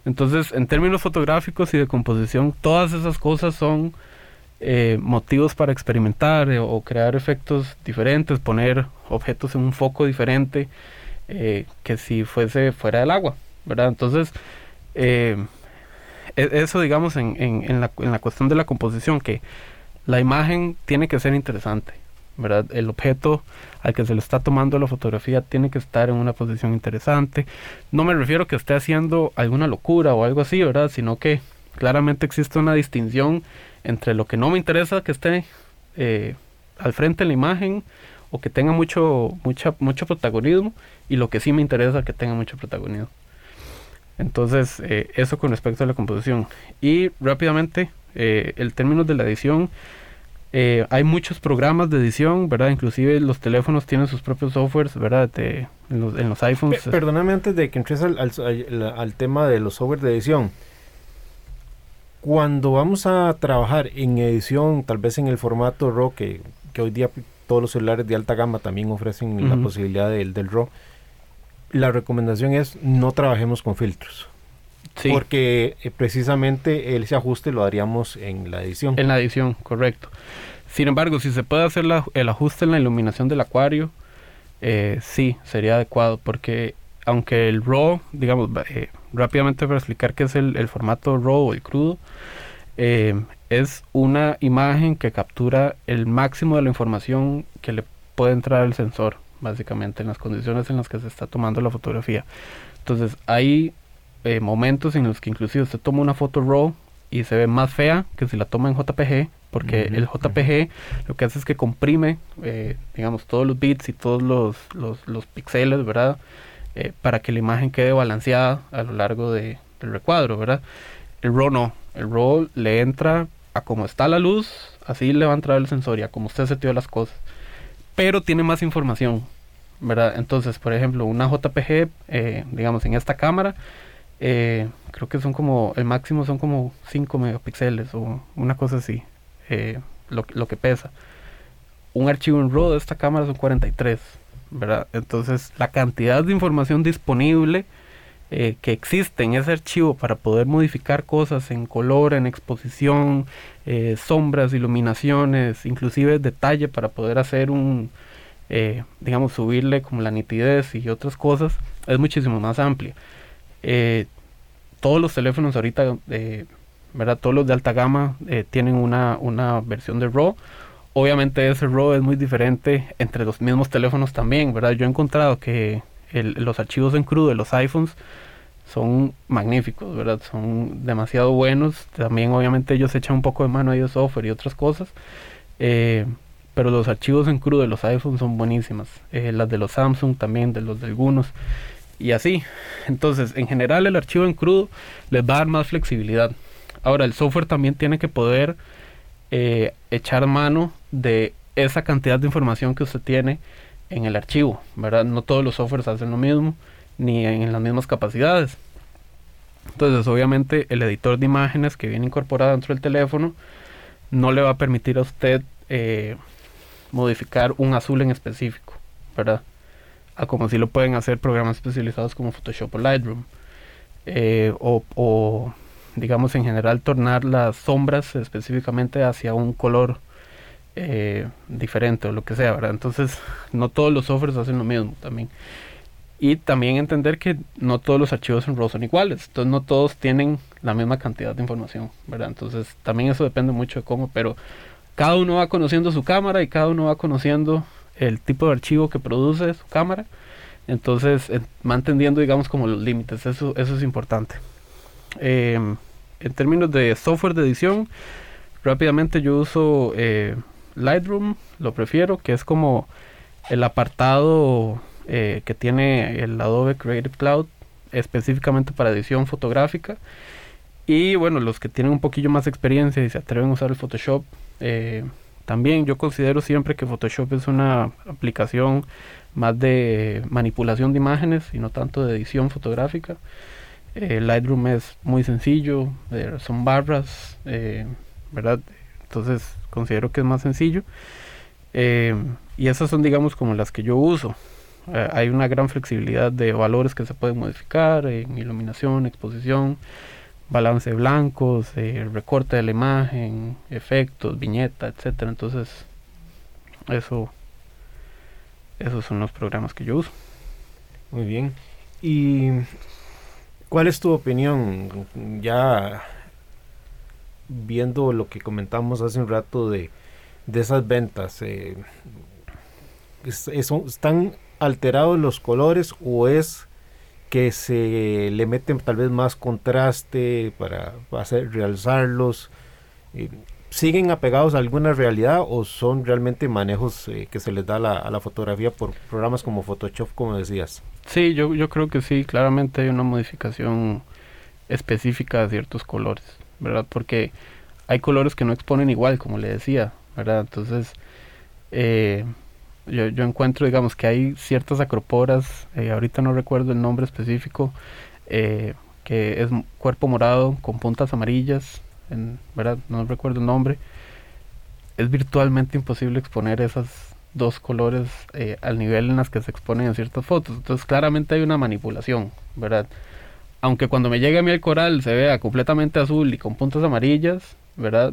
Entonces, en términos fotográficos y de composición, todas esas cosas son eh, motivos para experimentar eh, o crear efectos diferentes, poner objetos en un foco diferente que si fuese fuera del agua, ¿verdad? Entonces, eso digamos en, en, la, en la cuestión de la composición, que la imagen tiene que ser interesante ¿verdad? El objeto al que se le está tomando la fotografía tiene que estar en una posición interesante. No me refiero a que esté haciendo alguna locura o algo así, ¿verdad? Sino que claramente existe una distinción entre lo que no me interesa que esté eh, al frente de la imagen o que tenga mucho, mucha, mucho protagonismo y lo que sí me interesa que tenga mucho protagonismo. Entonces, eh, eso con respecto a la composición. Y rápidamente, eh, el término de la edición eh, hay muchos programas de edición, ¿verdad? Inclusive los teléfonos tienen sus propios softwares, ¿verdad? en, los, iPhones. perdóname antes de que entres al, tema de los softwares de edición. Cuando vamos a trabajar en edición, tal vez en el formato RAW, que, hoy día todos los celulares de alta gama también ofrecen la posibilidad del, del RAW, la recomendación es no trabajemos con filtros. Porque eh, precisamente ese ajuste lo haríamos en la edición. En la edición, correcto. Sin embargo, si se puede hacer el ajuste en la iluminación del acuario, eh, sí, sería adecuado, porque aunque el RAW, digamos, eh, rápidamente para explicar qué es el, formato RAW o el crudo, es una imagen que captura el máximo de la información que le puede entrar al sensor, básicamente, en las condiciones en las que se está tomando la fotografía. Entonces, ahí eh, momentos en los que inclusive se toma una foto RAW y se ve más fea que si la toma en JPG, porque el JPG lo que hace es que comprime, eh, digamos, todos los bits y todos los, los, píxeles, ¿verdad? Eh, para que la imagen quede balanceada a lo largo de, del recuadro, ¿verdad? El RAW no, el RAW le entra a como está la luz, así le va a entrar el sensor y a como usted setió las cosas, pero tiene más información, ¿verdad? Entonces, por ejemplo, una JPG, digamos, en esta cámara, eh, creo que son como, el máximo son como 5 megapíxeles o una cosa así, eh, lo, lo, que pesa. Un archivo en RAW de esta cámara son 43, ¿verdad? Entonces la cantidad de información disponible eh, que existe en ese archivo para poder modificar cosas en color, en exposición, sombras, iluminaciones, inclusive detalle para poder hacer un, digamos, subirle como la nitidez y otras cosas, es muchísimo más amplia. Eh, todos los teléfonos ahorita, eh, ¿verdad? Todos los de alta gama eh, tienen una, una versión de RAW obviamente ese RAW es muy diferente entre los mismos teléfonos también, ¿verdad? Yo he encontrado que los archivos en crudo de los iPhones son magníficos, ¿verdad? Son demasiado buenos. También obviamente ellos echan un poco de mano ahí de software y otras cosas. Eh, pero los archivos en crudo de los iPhones son buenísimas. Eh, las de los Samsung también, de los de algunos. Y así. Entonces, en general el archivo en crudo les va a dar más flexibilidad. Ahora, el software también tiene que poder eh, echar mano de esa cantidad de información que usted tiene en el archivo, ¿verdad? No todos los softwares hacen lo mismo, ni en las mismas capacidades. Entonces, obviamente, el editor de imágenes que viene incorporado dentro del teléfono no le va a permitir a usted eh, modificar un azul en específico, ¿verdad? A como si lo pueden hacer programas especializados como Photoshop o Lightroom. Eh, o, digamos, en general, tornar las sombras específicamente hacia un color eh, diferente o lo que sea, ¿verdad? Entonces, no todos los softwares hacen lo mismo también. Y también entender que no todos los archivos en RAW son iguales, entonces no todos tienen la misma cantidad de información, ¿verdad? Entonces también eso depende mucho de cómo, pero cada uno va conociendo su cámara y cada uno va conociendo el tipo de archivo que produce su cámara. Entonces, manteniendo, digamos, como los límites, eso, eso es importante. Em, en términos de software de edición, rápidamente yo uso eh, Lightroom, lo prefiero, que es como el apartado eh, que tiene el Adobe Creative Cloud específicamente para edición fotográfica. Y bueno, los que tienen un poquillo más experiencia y se atreven a usar el Photoshop, eh, también yo considero siempre que Photoshop es una aplicación más de manipulación de imágenes y no tanto de edición fotográfica. Eh, Lightroom es muy sencillo, son barras, ¿verdad? Entonces considero que es más sencillo. y esas son, digamos, como las que yo uso. Eh, hay una gran flexibilidad de valores que se pueden modificar en iluminación, exposición, balance blancos, eh, recorte de la imagen, efectos, viñeta, etcétera. Entonces, eso, esos son los programas que yo uso. Muy bien. ¿Y cuál es tu opinión? Ya viendo lo que comentamos hace un rato de, de esas ventas, eh, ¿están alterados los colores o es que se le meten tal vez más contraste para, hacer realzarlos? Eh, ¿Siguen apegados a alguna realidad o son realmente manejos eh, que se les da a la fotografía por programas como Photoshop, como decías? Sí, yo, yo creo que sí, claramente hay una modificación específica de ciertos colores, ¿verdad? Porque hay colores que no exponen igual, como le decía, ¿verdad? Entonces, eh, yo, yo encuentro, digamos, que hay ciertas acroporas, eh, ahorita no recuerdo el nombre específico, eh, que es cuerpo morado con puntas amarillas, en, ¿verdad? No recuerdo el nombre. Es virtualmente imposible exponer esas dos colores eh, al nivel en las que se exponen en ciertas fotos. Entonces claramente hay una manipulación, ¿verdad? Aunque cuando me llegue a mí el coral se vea completamente azul y con puntas amarillas, ¿verdad?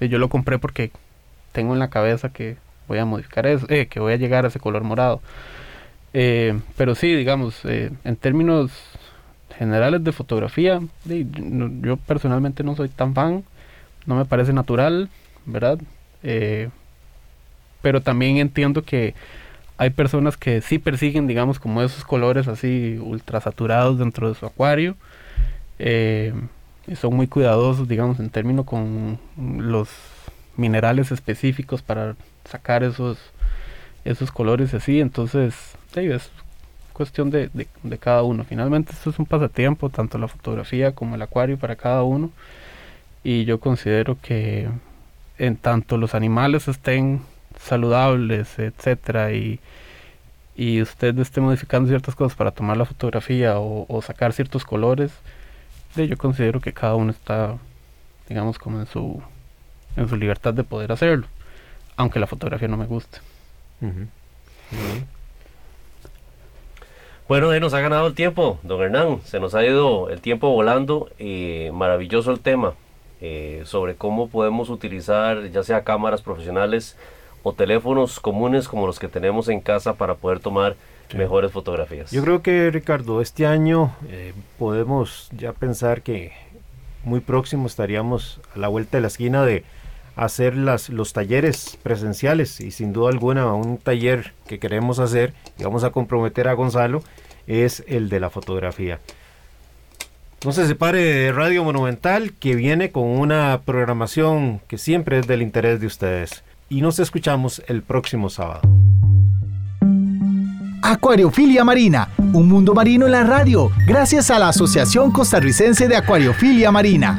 yo lo compré porque tengo en la cabeza que voy a modificar eso, eh, que voy a llegar a ese color morado. Eh, pero sí, digamos, eh, en términos generales de fotografía, yo, personalmente no soy tan fan, no me parece natural, ¿verdad? pero también entiendo que hay personas que sí persiguen, digamos, como esos colores así ultra saturados dentro de su acuario. y son muy cuidadosos, digamos, en términos con los minerales específicos para sacar esos, esos colores así. Entonces, es cuestión de, de, cada uno. Finalmente, esto es un pasatiempo, tanto la fotografía como el acuario para cada uno. Y yo considero que en tanto los animales estén saludables, etcétera, y, y usted esté modificando ciertas cosas para tomar la fotografía o, sacar ciertos colores, yo considero que cada uno está, digamos, como en su en su libertad de poder hacerlo, aunque la fotografía no me guste. Bueno, ahí nos ha ganado el tiempo, don Hernán. Se nos ha ido el tiempo volando. y maravilloso el tema eh, sobre cómo podemos utilizar ya sea cámaras profesionales o teléfonos comunes como los que tenemos en casa para poder tomar mejores fotografías. Yo creo que Ricardo, este año eh, podemos ya pensar que muy próximo estaríamos a la vuelta de la esquina de hacer los talleres presenciales y sin duda alguna un taller que queremos hacer y vamos a comprometer a Gonzalo es el de la fotografía. No se separe de Radio Monumental que viene con una programación que siempre es del interés de ustedes y nos escuchamos el próximo sábado. Acuariofilia Marina, un mundo marino en la radio, gracias a la Asociación Costarricense de Acuariofilia Marina.